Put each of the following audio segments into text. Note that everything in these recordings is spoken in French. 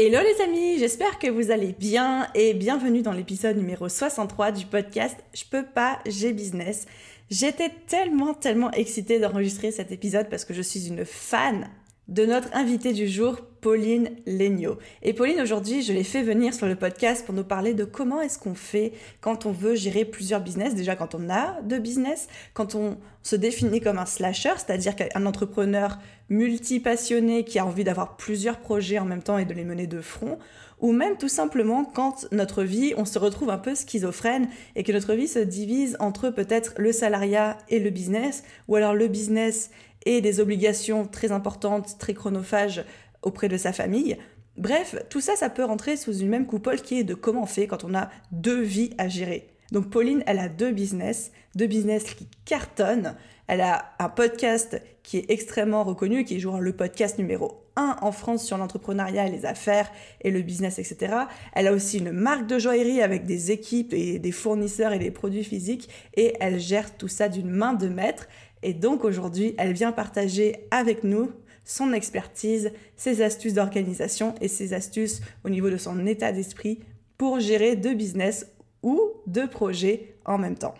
Hello les amis, j'espère que vous allez bien et bienvenue dans l'épisode numéro 63 du podcast Je peux pas, j'ai business. J'étais tellement, tellement excitée d'enregistrer cet épisode parce que je suis une fan de notre invitée du jour, Pauline Legnaud. Et Pauline, aujourd'hui, je l'ai fait venir sur le podcast pour nous parler de comment est-ce qu'on fait quand on veut gérer plusieurs business. Déjà, quand on a de business, quand on se définit comme un slasher, c'est-à-dire qu'un entrepreneur multi-passionné qui a envie d'avoir plusieurs projets en même temps et de les mener de front, ou même tout simplement quand notre vie, on se retrouve un peu schizophrène et que notre vie se divise entre peut-être le salariat et le business, ou alors le business et des obligations très importantes, très chronophages auprès de sa famille. Bref, tout ça, ça peut rentrer sous une même coupole qui est de comment on fait quand on a deux vies à gérer. Donc Pauline, elle a deux business, deux business qui cartonnent. Elle a un podcast qui est extrêmement reconnu, qui est genre le podcast numéro 1 en France sur l'entrepreneuriat et les affaires et le business, etc. Elle a aussi une marque de joaillerie avec des équipes et des fournisseurs et des produits physiques et elle gère tout ça d'une main de maître. Et donc aujourd'hui, elle vient partager avec nous son expertise, ses astuces d'organisation et ses astuces au niveau de son état d'esprit pour gérer deux business ou deux projets en même temps.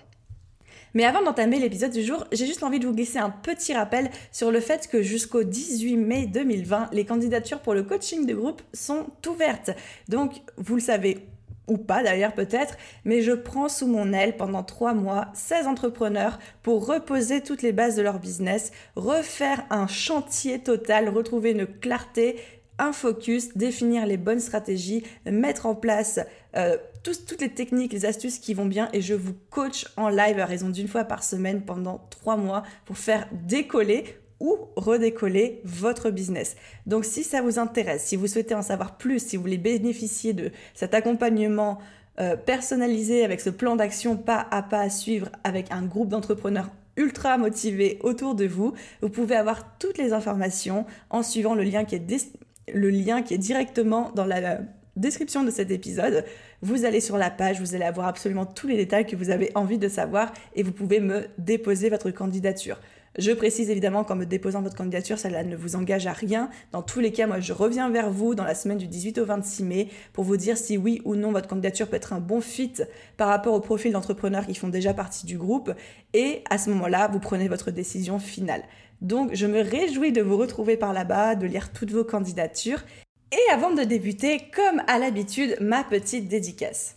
Mais avant d'entamer l'épisode du jour, j'ai juste envie de vous glisser un petit rappel sur le fait que jusqu'au 18 mai 2020, les candidatures pour le coaching de groupe sont ouvertes. Donc, vous le savez ou pas d'ailleurs peut-être, mais je prends sous mon aile pendant trois mois 16 entrepreneurs pour reposer toutes les bases de leur business, refaire un chantier total, retrouver une clarté, un focus, définir les bonnes stratégies, mettre en place euh, toutes les techniques, les astuces qui vont bien et je vous coach en live à raison d'une fois par semaine pendant trois mois pour faire décoller ou redécoller votre business. Donc si ça vous intéresse, si vous souhaitez en savoir plus, si vous voulez bénéficier de cet accompagnement euh, personnalisé avec ce plan d'action pas à pas à suivre avec un groupe d'entrepreneurs ultra motivés autour de vous, vous pouvez avoir toutes les informations en suivant le lien qui est, le lien qui est directement dans la description de cet épisode. Vous allez sur la page, vous allez avoir absolument tous les détails que vous avez envie de savoir et vous pouvez me déposer votre candidature. Je précise évidemment qu'en me déposant votre candidature, cela ne vous engage à rien. Dans tous les cas, moi, je reviens vers vous dans la semaine du 18 au 26 mai pour vous dire si oui ou non votre candidature peut être un bon fit par rapport au profil d'entrepreneurs qui font déjà partie du groupe. Et à ce moment-là, vous prenez votre décision finale. Donc, je me réjouis de vous retrouver par là-bas, de lire toutes vos candidatures. Et avant de débuter, comme à l'habitude, ma petite dédicace.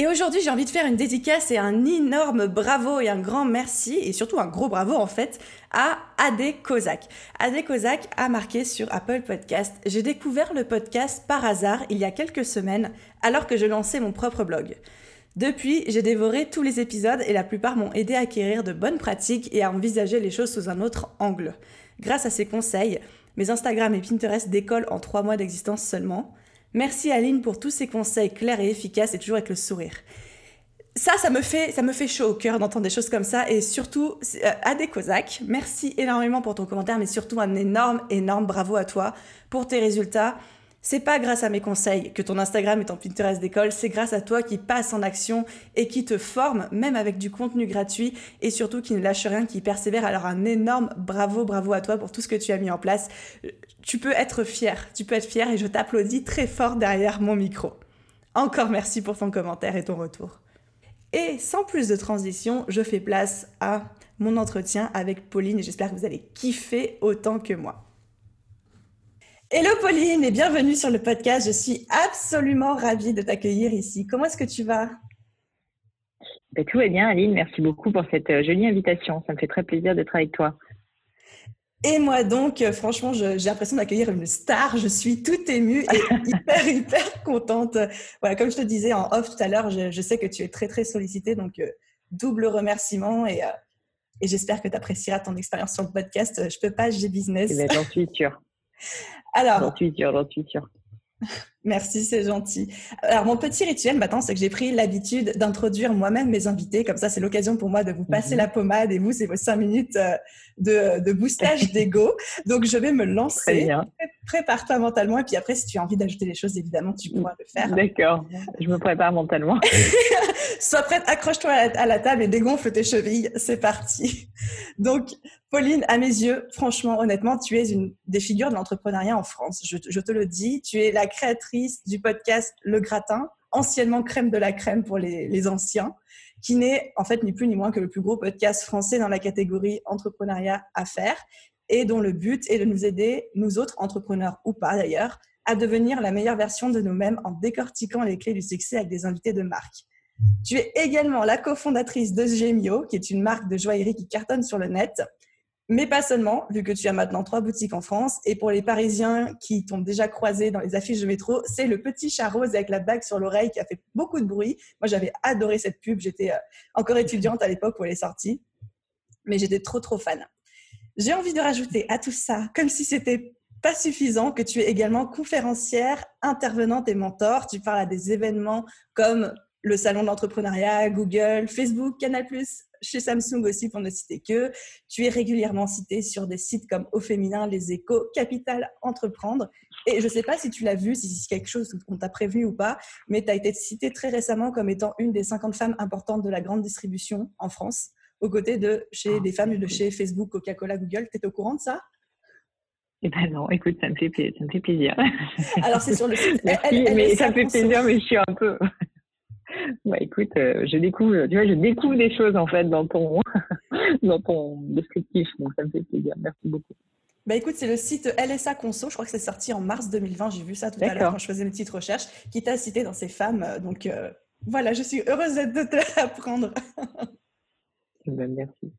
Et aujourd'hui, j'ai envie de faire une dédicace et un énorme bravo et un grand merci, et surtout un gros bravo en fait, à Adé Kozak. Adé Kozak a marqué sur Apple Podcast J'ai découvert le podcast par hasard il y a quelques semaines, alors que je lançais mon propre blog. Depuis, j'ai dévoré tous les épisodes et la plupart m'ont aidé à acquérir de bonnes pratiques et à envisager les choses sous un autre angle. Grâce à ces conseils, mes Instagram et Pinterest décollent en trois mois d'existence seulement. Merci Aline pour tous ces conseils clairs et efficaces et toujours avec le sourire. Ça, ça me fait, ça me fait chaud au cœur d'entendre des choses comme ça et surtout euh, à des Cosaques. Merci énormément pour ton commentaire, mais surtout un énorme, énorme bravo à toi pour tes résultats. C'est pas grâce à mes conseils que ton Instagram et ton Pinterest d'école, c'est grâce à toi qui passe en action et qui te forme, même avec du contenu gratuit et surtout qui ne lâche rien, qui persévère. Alors un énorme bravo, bravo à toi pour tout ce que tu as mis en place. Tu peux être fier, tu peux être fier et je t'applaudis très fort derrière mon micro. Encore merci pour ton commentaire et ton retour. Et sans plus de transition, je fais place à mon entretien avec Pauline et j'espère que vous allez kiffer autant que moi. Hello Pauline et bienvenue sur le podcast. Je suis absolument ravie de t'accueillir ici. Comment est-ce que tu vas? Ben, Tout va bien Aline, merci beaucoup pour cette euh, jolie invitation. Ça me fait très plaisir d'être avec toi. Et moi donc, euh, franchement, j'ai l'impression d'accueillir une star. Je suis toute émue et hyper, hyper contente. Voilà, comme je te disais en off tout à l'heure, je, sais que tu es très, très sollicitée. Donc, euh, double remerciement et, et j'espère que tu apprécieras ton expérience sur le podcast. Je peux pas, j'ai business. Eh ben, j'en suis sûre. Alors. Sûre. Merci, c'est gentil. Alors, mon petit rituel maintenant, c'est que j'ai pris l'habitude d'introduire moi-même mes invités. Comme ça, c'est l'occasion pour moi de vous passer mhm. la pommade et vous, c'est vos cinq minutes euh, de, de boostage d'ego. Donc, je vais me lancer. Prépare-toi mentalement. Et puis après, si tu as envie d'ajouter des choses, évidemment, tu pourras le faire. D'accord. Je me prépare mentalement. Sois prête, accroche-toi à, la table et dégonfle tes chevilles. C'est parti. Donc, Pauline, à mes yeux, franchement, honnêtement, tu es une des figures de l'entrepreneuriat en France. Je, te le dis. Tu es la créatrice du podcast Le Gratin, anciennement crème de la crème pour les, les anciens, qui n'est en fait ni plus ni moins que le plus gros podcast français dans la catégorie entrepreneuriat à faire et dont le but est de nous aider, nous autres entrepreneurs ou pas d'ailleurs, à devenir la meilleure version de nous-mêmes en décortiquant les clés du succès avec des invités de marque. Tu es également la cofondatrice de Gemio, qui est une marque de joaillerie qui cartonne sur le net, mais pas seulement, vu que tu as maintenant trois boutiques en France. Et pour les Parisiens qui t'ont déjà croisé dans les affiches de métro, c'est le petit chat rose avec la bague sur l'oreille qui a fait beaucoup de bruit. Moi, j'avais adoré cette pub. J'étais euh, encore étudiante à l'époque où elle est sortie. Mais j'étais trop, trop fan. J'ai envie de rajouter à tout ça, comme si c'était pas suffisant, que tu es également conférencière, intervenante et mentor. Tu parles à des événements comme le salon de l'entrepreneuriat, Google, Facebook, Canal+, chez Samsung aussi pour ne citer que. Tu es régulièrement cité sur des sites comme Au Féminin, Les Échos, Capital, Entreprendre. Et je ne sais pas si tu l'as vu, si c'est quelque chose qu'on t'a prévenu ou pas, mais tu as été citée très récemment comme étant une des 50 femmes importantes de la grande distribution en France, aux côtés de chez ah, des femmes de chez Facebook, Coca-Cola, Google. Tu es au courant de ça? Eh ben non, écoute, ça me fait, ça me fait plaisir. Alors c'est sur le site. Merci, mais ça me fait plaisir, mais je suis un peu. Bah écoute, euh, je découvre, tu vois, je découvre des choses en fait dans ton, dans ton descriptif, donc ça me fait plaisir. Merci beaucoup. Bah écoute, c'est le site LSA Conso, je crois que c'est sorti en mars 2020, j'ai vu ça tout à l'heure quand je faisais une petite recherche, qui t'a cité dans ces femmes. Euh, donc euh, voilà, je suis heureuse de te l'apprendre. Ben, merci.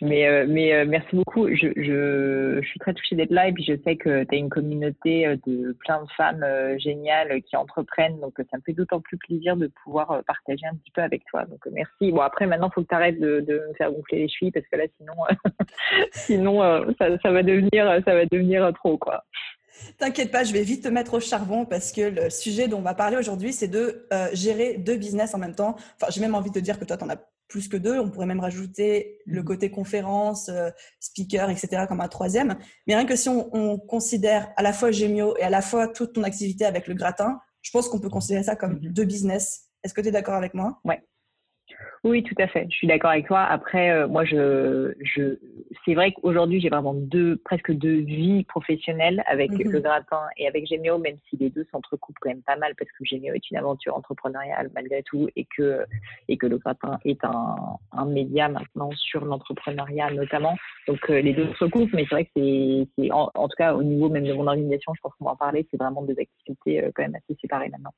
Mais, euh, euh, merci beaucoup. Je, suis très touchée d'être là et puis je sais que tu as une communauté euh, de plein de femmes géniales qui entreprennent. Donc ça me fait d'autant plus plaisir de pouvoir partager un petit peu avec toi. Donc merci. Bon, après, maintenant, il faut que tu arrêtes de, me faire gonfler les chevilles parce que là, sinon, sinon ça, ça, va devenir, ça va devenir trop. quoi. T'inquiète pas, je vais vite te mettre au charbon parce que le sujet dont on va parler aujourd'hui, c'est de gérer deux business en même temps. Enfin, j'ai même envie de te dire que toi, tu en as plus que deux. On pourrait même rajouter le mmh. côté conférence, euh, speaker, etc. comme un troisième. Mais rien que si on, considère à la fois Gemio et à la fois toute ton activité avec le gratin, je pense qu'on peut considérer ça comme mmh. deux business. Est-ce que tu es d'accord avec moi? Ouais. Oui, tout à fait. Je suis d'accord avec toi. Après, euh, moi, je, je, c'est vrai qu'aujourd'hui, j'ai vraiment deux, presque deux vies professionnelles avec mhm. le gratin et avec Gemio, même si les deux s'entrecoupent quand même pas mal parce que Gemio est une aventure entrepreneuriale malgré tout et que, et que le gratin est un, un média maintenant sur l'entrepreneuriat notamment. Donc, euh, les deux se recoupent, mais c'est vrai que c'est, en, en, tout cas, au niveau même de mon organisation, je pense qu'on va en parler, c'est vraiment deux activités euh, quand même assez séparées maintenant.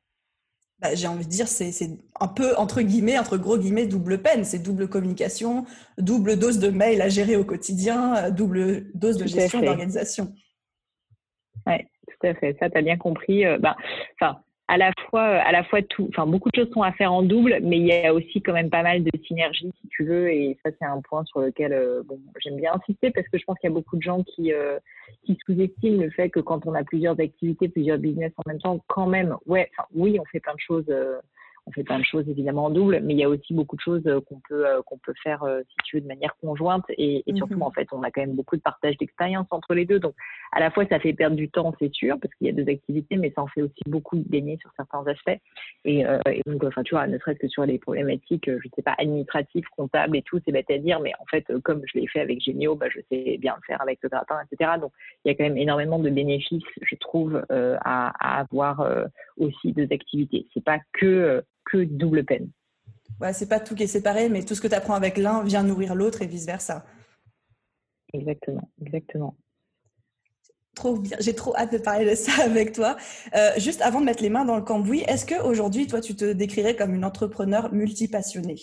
Bah, j'ai envie de dire, c'est un peu, entre guillemets, entre gros guillemets, double peine. C'est double communication, double dose de mails à gérer au quotidien, double dose de gestion d'organisation. Oui, tout à fait. Ça, tu as bien compris. Euh, bah, enfin, à la fois, à la fois tout, enfin beaucoup de choses sont à faire en double, mais il y a aussi quand même pas mal de synergie si tu veux, et ça c'est un point sur lequel euh, bon, j'aime bien insister parce que je pense qu'il y a beaucoup de gens qui euh, qui sous-estiment le fait que quand on a plusieurs activités, plusieurs business en même temps, quand même, ouais, enfin oui, on fait plein de choses. Euh, on fait plein de choses évidemment en double, mais il y a aussi beaucoup de choses euh, qu'on peut euh, qu'on peut faire euh, si tu veux de manière conjointe et, et surtout mhm. en fait on a quand même beaucoup de partage d'expérience entre les deux. Donc à la fois ça fait perdre du temps c'est sûr parce qu'il y a deux activités, mais ça en fait aussi beaucoup gagner sur certains aspects. Et, et donc enfin tu vois ne serait-ce que sur les problématiques je sais pas administratives, comptables et tout c'est bête à dire, mais en fait comme je l'ai fait avec Genio, bah, je sais bien le faire avec le gratin etc. Donc il y a quand même énormément de bénéfices je trouve à, à, avoir aussi deux activités. C'est pas que que double peine. Ouais, c'est pas tout qui est séparé, mais tout ce que tu apprends avec l'un vient nourrir l'autre et vice-versa. Exactement, exactement. Trop bien, j'ai trop hâte de parler de ça avec toi. Euh, juste avant de mettre les mains dans le cambouis, est-ce qu'aujourd'hui, toi, tu te décrirais comme une entrepreneur multipassionnée?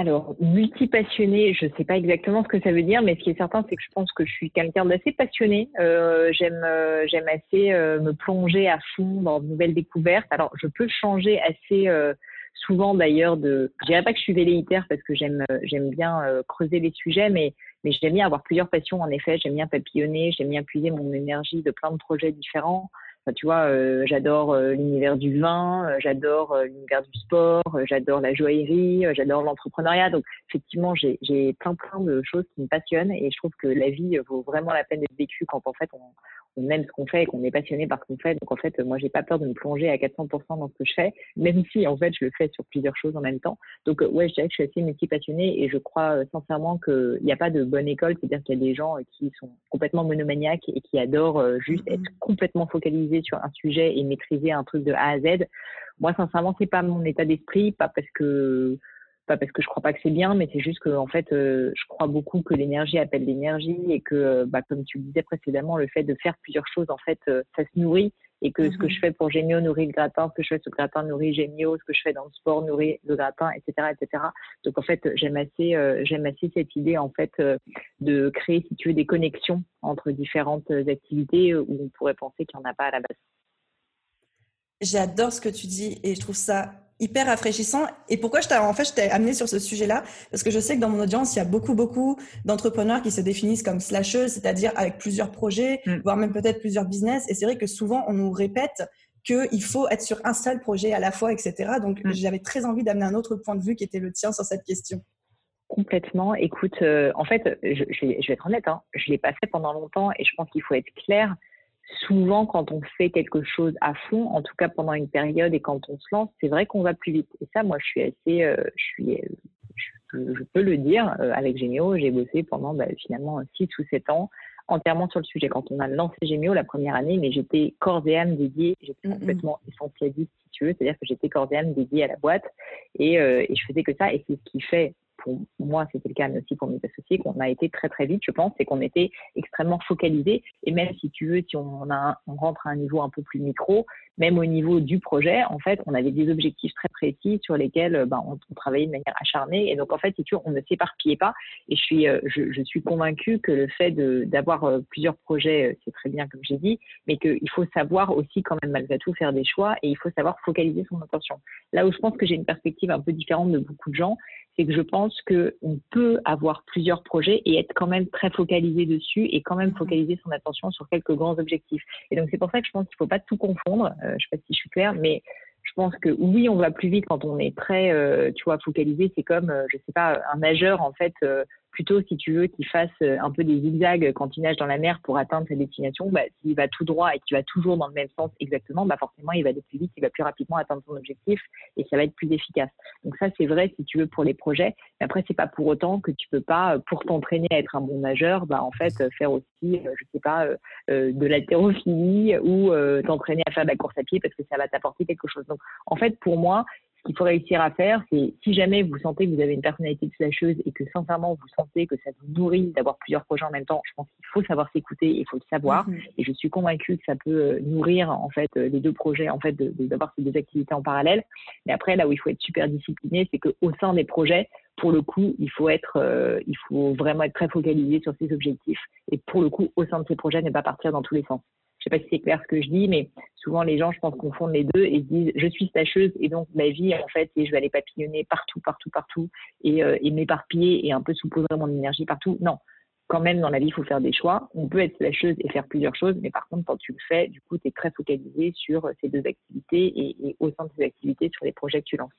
Alors, multipassionné, je ne sais pas exactement ce que ça veut dire, mais ce qui est certain, c'est que je pense que je suis quelqu'un d'assez passionné. Euh, j'aime, euh, j'aime assez euh, me plonger à fond dans de nouvelles découvertes. Alors, je peux changer assez souvent d'ailleurs de. Je dirais pas que je suis velléitaire parce que j'aime, j'aime bien creuser les sujets, mais mais j'aime bien avoir plusieurs passions. En effet, j'aime bien papillonner, j'aime bien puiser mon énergie de plein de projets différents. Tu vois, euh, j'adore euh, l'univers du vin, euh, j'adore l'univers du sport, j'adore la joaillerie, j'adore l'entrepreneuriat. Donc, effectivement, j'ai plein, plein de choses qui me passionnent et je trouve que la vie vaut vraiment la peine d'être vécue quand, en fait, on, on aime ce qu'on fait et qu'on est passionné par ce qu'on fait. Donc en fait, moi, j'ai pas peur de me plonger à 400% dans ce que je fais, même si en fait, je le fais sur plusieurs choses en même temps. Donc ouais, je dirais que je suis assez multi-passionnée et je crois sincèrement qu'il n'y a pas de bonne école, c'est-à-dire qu'il y a des gens qui sont complètement monomaniaques et qui adorent juste être complètement focalisés sur un sujet et maîtriser un truc de A à Z. Moi, sincèrement, c'est pas mon état d'esprit, pas parce que pas parce que je crois pas que c'est bien, mais c'est juste que en fait, euh, je crois beaucoup que l'énergie appelle l'énergie et que, euh, bah, comme tu le disais précédemment, le fait de faire plusieurs choses, en fait, euh, ça se nourrit et que ce que mhm. je fais pour Gémio nourrit le gratin, ce que je fais sur le gratin nourrit Gémio, ce que je fais dans le sport nourrit le gratin, etc., etc. Donc en fait, j'aime assez, j'aime assez cette idée en fait de créer, si tu veux, des connexions entre différentes activités où on pourrait penser qu'il n'y en a pas à la base. J'adore ce que tu dis et je trouve ça hyper rafraîchissant. Et pourquoi je t'ai, en fait, je t'ai amené sur ce sujet-là? Parce que je sais que dans mon audience, il y a beaucoup, beaucoup d'entrepreneurs qui se définissent comme slasheuses, c'est-à-dire avec plusieurs projets, mm. voire même peut-être plusieurs business. Et c'est vrai que souvent, on nous répète qu'il faut être sur un seul projet à la fois, etc. Donc, mm. j'avais très envie d'amener un autre point de vue qui était le tien sur cette question. Complètement. Écoute, euh, en fait, je, je, vais, être honnête, hein, je l'ai pas fait pendant longtemps et je pense qu'il faut être clair souvent, quand on fait quelque chose à fond, en tout cas pendant une période et quand on se lance, c'est vrai qu'on va plus vite. Et ça, moi, je suis assez, euh, je suis, euh, je, peux le dire, euh, avec Gémio, j'ai bossé pendant bah, finalement 6 ou 7 ans entièrement sur le sujet. Quand on a lancé Gémio la première année, mais j'étais corps et âme dédiée, j'étais complètement essentialiste, si tu veux, c'est-à-dire que j'étais corps et âme dédiée à la boîte et, et je faisais que ça. Et c'est ce qui fait pour moi, c'était le cas, mais aussi pour mes associés, qu'on a été très très vite, je pense, et qu'on était extrêmement focalisés. Et même si tu veux, si on, rentre à un niveau un peu plus micro, même au niveau du projet, en fait, on avait des objectifs très précis sur lesquels ben, on, travaillait de manière acharnée. Et donc, en fait, si tu veux, on ne s'éparpillait pas. Et je suis, euh, je, suis convaincue que le fait d'avoir euh, plusieurs projets, euh, c'est très bien, comme j'ai dit, mais qu'il faut savoir aussi, quand même, malgré tout, faire des choix et il faut savoir focaliser son attention. Là où je pense que j'ai une perspective un peu différente de beaucoup de gens, c'est que je pense qu'on peut avoir plusieurs projets et être quand même très focalisé dessus et quand même mmh. focaliser son attention sur quelques grands objectifs. Et donc, c'est pour ça que je pense qu'il ne faut pas tout confondre. Euh, je ne sais pas si je suis claire, mais je pense que oui, on va plus vite quand on est très, euh, tu vois, focalisé. C'est comme, euh, je sais pas, un nageur en fait plutôt, si tu veux, qu'il fasse euh, un peu des zigzags quand il nage dans la mer pour atteindre sa destination, bah, s'il va tout droit et qu'il va toujours dans le même sens exactement, bah, forcément, il va aller plus vite, il va plus rapidement atteindre son objectif et ça va être plus efficace. Donc ça, c'est vrai, si tu veux, pour les projets. Mais après, c'est pas pour autant que tu peux pas, euh, pour t'entraîner à être un bon nageur, bah, en fait, euh, faire aussi, je sais pas, de l'haltérophilie ou t'entraîner à faire de la course à pied parce que ça va t'apporter quelque chose. Donc, en fait, pour moi, qu'il faut réussir à faire, c'est si jamais vous sentez que vous avez une personnalité de slasheuse et que sincèrement vous sentez que ça vous nourrit d'avoir plusieurs projets en même temps, je pense qu'il faut savoir s'écouter il faut le savoir. Mhm. Et je suis convaincue que ça peut euh, nourrir en fait euh, les deux projets, en fait, d'avoir ces deux activités en parallèle. Mais après, là où il faut être super discipliné, c'est qu'au sein des projets, pour le coup, il faut être, euh, il faut vraiment être très focalisé sur ses objectifs. Et pour le coup, au sein de ces projets, ne pas partir dans tous les sens. Je sais pas si c'est clair ce que je dis, mais souvent les gens, je pense, confondent les deux et se disent je suis stacheuse et donc ma vie, en fait, et je vais aller papillonner partout, partout, partout et, euh, m'éparpiller et un peu souposer mon énergie partout. Non, quand même, dans la vie, il faut faire des choix. On peut être stacheuse et faire plusieurs choses, mais par contre, quand tu le fais, du coup, tu es très focalisé sur ces deux activités et, et au sein de ces activités, sur les projets que tu lances.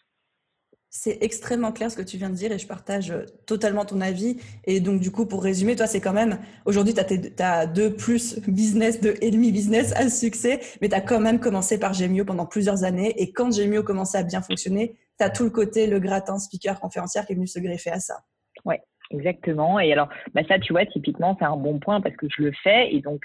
C'est extrêmement clair ce que tu viens de dire et je partage euh, totalement ton avis. Et donc, du coup, pour résumer, toi, c'est quand même, aujourd'hui, tu as, deux plus business, deux et demi business à succès, mais tu as quand même commencé par Gemio pendant plusieurs années. Et quand Gemio commençait à bien fonctionner, tu as tout le côté, le gratin, speaker, conférencière qui est venu se greffer à ça. Oui, exactement. Et alors, bah ça, tu vois, typiquement, c'est un bon point parce que je le fais et donc,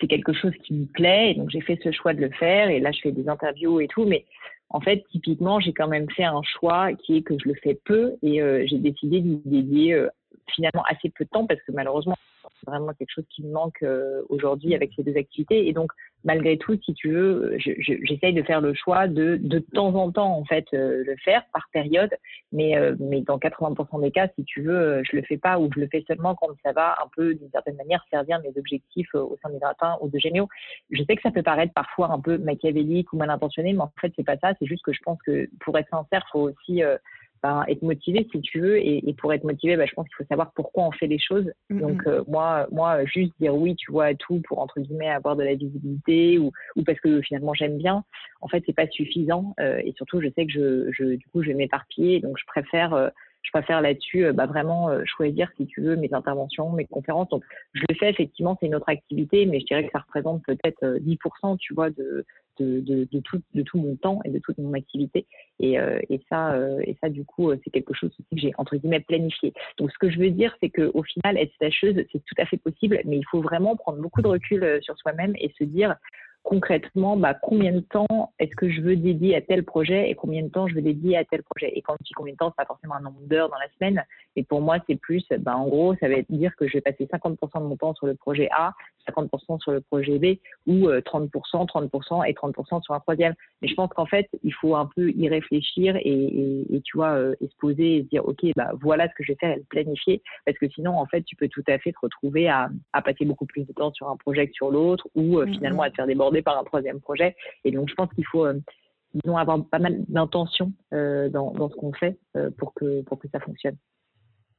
c'est quelque chose qui me plaît. Et donc, j'ai fait ce choix de le faire. Et là, je fais des interviews et tout. Mais en fait, typiquement, j'ai quand même fait un choix qui est que je le fais peu et euh, j'ai décidé d'y dédier euh, finalement assez peu de temps parce que malheureusement, c'est vraiment quelque chose qui me manque euh, aujourd'hui avec ces deux activités. Et donc, malgré tout, si tu veux, j'essaye de faire le choix de de temps en temps en fait euh, le faire par période, mais euh, mais dans 80% des cas, si tu veux, je le fais pas ou je le fais seulement quand ça va un peu d'une certaine manière servir mes objectifs au sein des gratins ou de Gémio. Je sais que ça peut paraître parfois un peu machiavélique ou mal intentionné, mais en fait c'est pas ça. C'est juste que je pense que pour être sincère, faut aussi ben, être motivé si tu veux. Et, pour être motivé, ben, je pense qu'il faut savoir pourquoi on fait les choses. Donc euh, moi, moi, juste dire oui, tu vois, à tout pour entre guillemets avoir de la visibilité ou, ou parce que finalement j'aime bien, en fait, c'est pas suffisant. Euh, et surtout, je sais que je, je du coup, je vais m'éparpiller. Donc je préfère euh, je préfère là-dessus bah, vraiment choisir, si tu veux, mes interventions, mes conférences. Donc, je le fais effectivement, c'est une autre activité, mais je dirais que ça représente peut-être 10%, tu vois, de, de, tout, mon temps et de toute mon activité. Et, euh, ça, euh, et ça, du coup, euh, c'est quelque chose aussi que j'ai, entre guillemets, planifié. Donc, ce que je veux dire, c'est qu'au final, être stacheuse, c'est tout à fait possible, mais il faut vraiment prendre beaucoup de recul sur soi-même et se dire, concrètement, bah, combien de temps est-ce que je veux dédier à tel projet et combien de temps je veux dédier à tel projet? Et quand je dis combien de temps, c'est pas forcément un nombre d'heures dans la semaine, mais pour moi, c'est plus, bah, en gros, ça va dire que je vais passer 50% de mon temps sur le projet A, 50% sur le projet B, ou 30%, euh, 30% et 30% sur un troisième. Mais je pense qu'en fait, il faut un peu y réfléchir et, et, tu vois, euh, et se poser et se dire, OK, bah, voilà ce que je vais faire et le planifier. Parce que sinon, en fait, tu peux tout à fait te retrouver à, à passer beaucoup plus de temps sur un projet que sur l'autre, ou euh, mm, finalement mm. à te faire par un troisième projet. Et donc, je pense qu'il faut, disons, avoir pas mal d'intention dans, dans, ce qu'on fait pour, que, pour que ça fonctionne.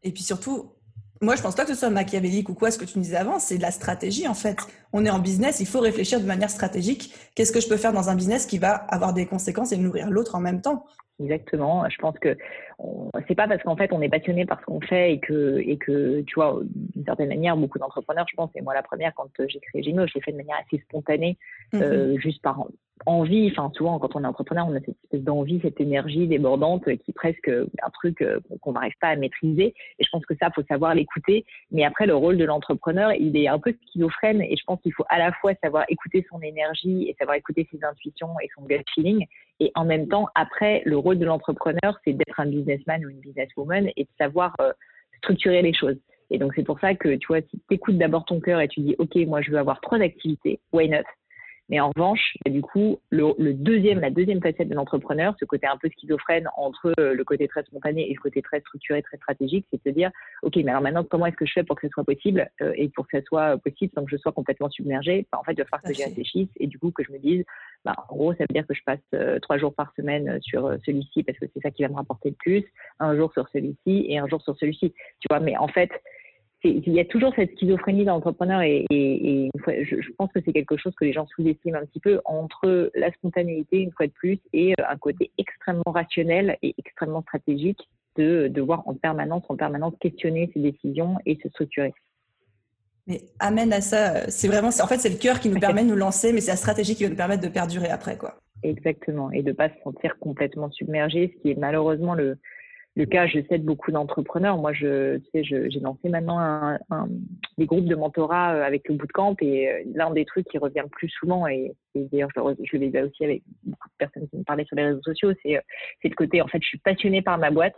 Et puis surtout, moi, je pense pas que ce soit machiavélique ou quoi, ce que tu nous disais avant, c'est de la stratégie en fait. On est en business, il faut réfléchir de manière stratégique. Qu'est-ce que je peux faire dans un business qui va avoir des conséquences et nourrir l'autre en même temps? Exactement. Je pense que c'est pas parce qu'en fait on est passionné par ce qu'on fait et que et que tu vois d'une certaine manière beaucoup d'entrepreneurs, je pense, et moi la première quand j'ai créé Gino, je l'ai fait de manière assez spontanée, mm-hmm. euh, juste par envie, enfin souvent quand on est entrepreneur, on a cette espèce d'envie, cette énergie débordante qui est presque un truc euh, qu'on n'arrive pas à maîtriser. Et je pense que ça, faut savoir l'écouter. Mais après, le rôle de l'entrepreneur, il est un peu schizophrène et je pense qu'il faut à la fois savoir écouter son énergie et savoir écouter ses intuitions et son gut feeling. Et en même temps, après, le rôle de l'entrepreneur, c'est d'être un businessman ou une businesswoman et de savoir euh, structurer les choses. Et donc, c'est pour ça que, tu vois, si tu écoutes d'abord ton cœur et tu dis, OK, moi, je veux avoir trois activités, why not? Mais en revanche, du coup, le, deuxième, la deuxième facette de l'entrepreneur, ce côté un peu schizophrène entre euh, le côté très spontané et le côté très structuré, très stratégique, c'est de se dire, OK, mais alors maintenant, comment est-ce que je fais pour que ce soit possible euh, et pour que ce soit possible sans que je sois complètement submergée? Bah, En fait, il va falloir que j'y réfléchisse et du coup que je me dise, bah, en gros, ça veut dire que je passe euh, trois jours par semaine sur celui-ci parce que c'est ça qui va me rapporter le plus, un jour sur celui-ci et un jour sur celui-ci. Tu vois, mais en fait, il y a toujours cette schizophrénie d'entrepreneur et, et, je, pense que c'est quelque chose que les gens sous-estiment un petit peu entre la spontanéité, une fois de plus, et euh, un côté extrêmement rationnel et extrêmement stratégique de devoir en permanence, en permanence questionner ses décisions et se structurer. Mais amène à ça, c'est vraiment, en fait, c'est le cœur qui nous permet de nous lancer, mais c'est la stratégie qui va nous permettre de perdurer après, quoi. Exactement, et de ne pas se sentir complètement submergé, ce qui est malheureusement le, le cas, je sais, de beaucoup d'entrepreneurs. Moi, je, tu sais, j'ai lancé maintenant un, un, des groupes de mentorat euh, avec le bootcamp et euh, l'un des trucs qui revient plus souvent, et, d'ailleurs, je, je le aussi avec beaucoup de personnes qui me parlaient sur les réseaux sociaux, c'est euh, le côté, en fait, je suis passionnée par ma boîte,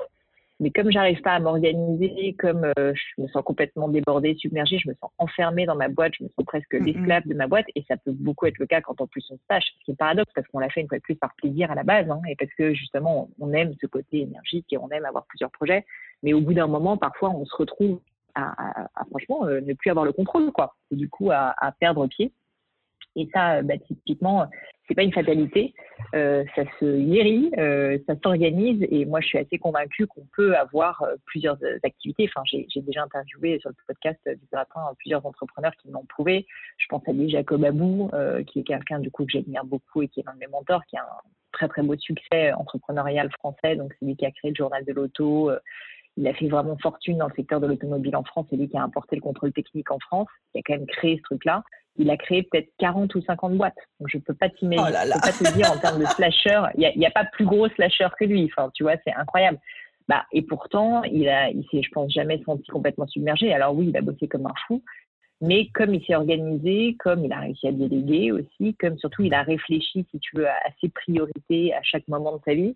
mais comme j'arrive pas à m'organiser, comme euh, je me sens complètement débordée, submergée, je me sens enfermée dans ma boîte, je me sens presque l'esclave de ma boîte, et ça peut beaucoup être le cas quand en plus on stage, ce qui est paradoxe parce qu'on l'a fait une fois de plus par plaisir à la base, hein, et parce que justement on aime ce côté énergique et on aime avoir plusieurs projets, mais au bout d'un moment, parfois on se retrouve à, à, franchement euh, ne plus avoir le contrôle, quoi, et du coup à, à perdre pied. Et ça, bah, typiquement, c'est pas une fatalité. Euh, ça se guérit, euh, ça s'organise. Et moi, je suis assez convaincue qu'on peut avoir euh, plusieurs activités. Enfin, j'ai déjà interviewé sur le podcast du Gratin plusieurs entrepreneurs qui m'ont prouvé. Je pense à lui, Jacob Abou, qui est quelqu'un du coup que j'admire beaucoup et qui est l'un de mes mentors, qui a un très très beau succès entrepreneurial français. Donc, c'est lui qui a créé le journal de l'auto. Il a fait vraiment fortune dans le secteur de l'automobile en France. C'est lui qui a importé le contrôle technique en France, qui a quand même créé ce truc-là il a créé peut-être 40 ou 50 boîtes. Donc, je peux pas t'imaginer, oh peux pas te dire en termes de slasher, il n'y a, a, pas plus gros slasher que lui. Enfin, tu vois, c'est incroyable. Bah, et pourtant, il a, il s'est, je pense, jamais senti complètement submergé. Alors oui, il a bossé comme un fou, mais comme il s'est organisé, comme il a réussi à déléguer aussi, comme surtout il a réfléchi, si tu veux, à ses priorités à chaque moment de sa vie,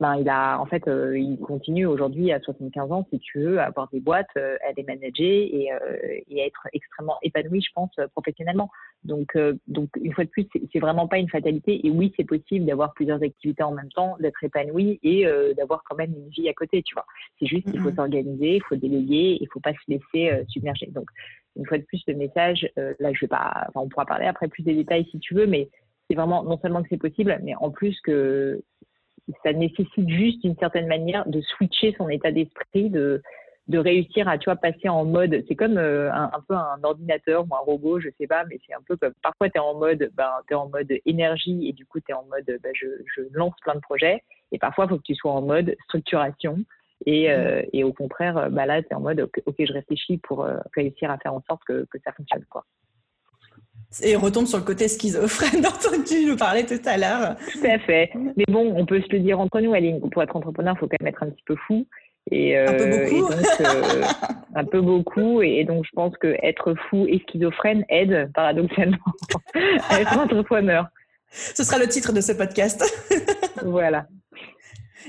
ben, il a en fait euh, il continue aujourd'hui à 75 ans si tu veux à avoir des boîtes euh, à les manager et, euh, et, à être extrêmement épanoui je pense professionnellement. Donc donc une fois de plus c'est vraiment pas une fatalité. Et oui c'est possible d'avoir plusieurs activités en même temps d'être épanoui et d'avoir quand même une vie à côté tu vois. C'est juste qu'il faut mm-hmm. s'organiser il faut déléguer il faut pas se laisser submerger. Donc une fois de plus le message là je vais pas enfin, on pourra parler après plus des détails si tu veux mais c'est vraiment non seulement que c'est possible mais en plus que ça nécessite juste d'une certaine manière de switcher son état d'esprit, de, de réussir à tu vois passer en mode c'est comme euh, un, peu un ordinateur ou un robot je sais pas mais c'est un peu comme parfois tu es en mode ben tu es en mode énergie et du coup tu es en mode ben, je, je, lance plein de projets. Et parfois il faut que tu sois en mode structuration et, euh, et au contraire bah là tu es en mode ok, je réfléchis pour euh, réussir à faire en sorte que, que ça fonctionne quoi et retombe sur le côté schizophrène dont tu nous parlais tout à l'heure. Tout à fait. Mais bon, on peut se le dire entre nous, Aline. Pour être entrepreneur, il faut quand même être un petit peu fou. Et, un peu euh, beaucoup. donc, euh, un peu beaucoup. Et donc, je pense que être fou et schizophrène aide, paradoxalement, à être entrepreneur. Ce sera le titre de ce podcast. voilà.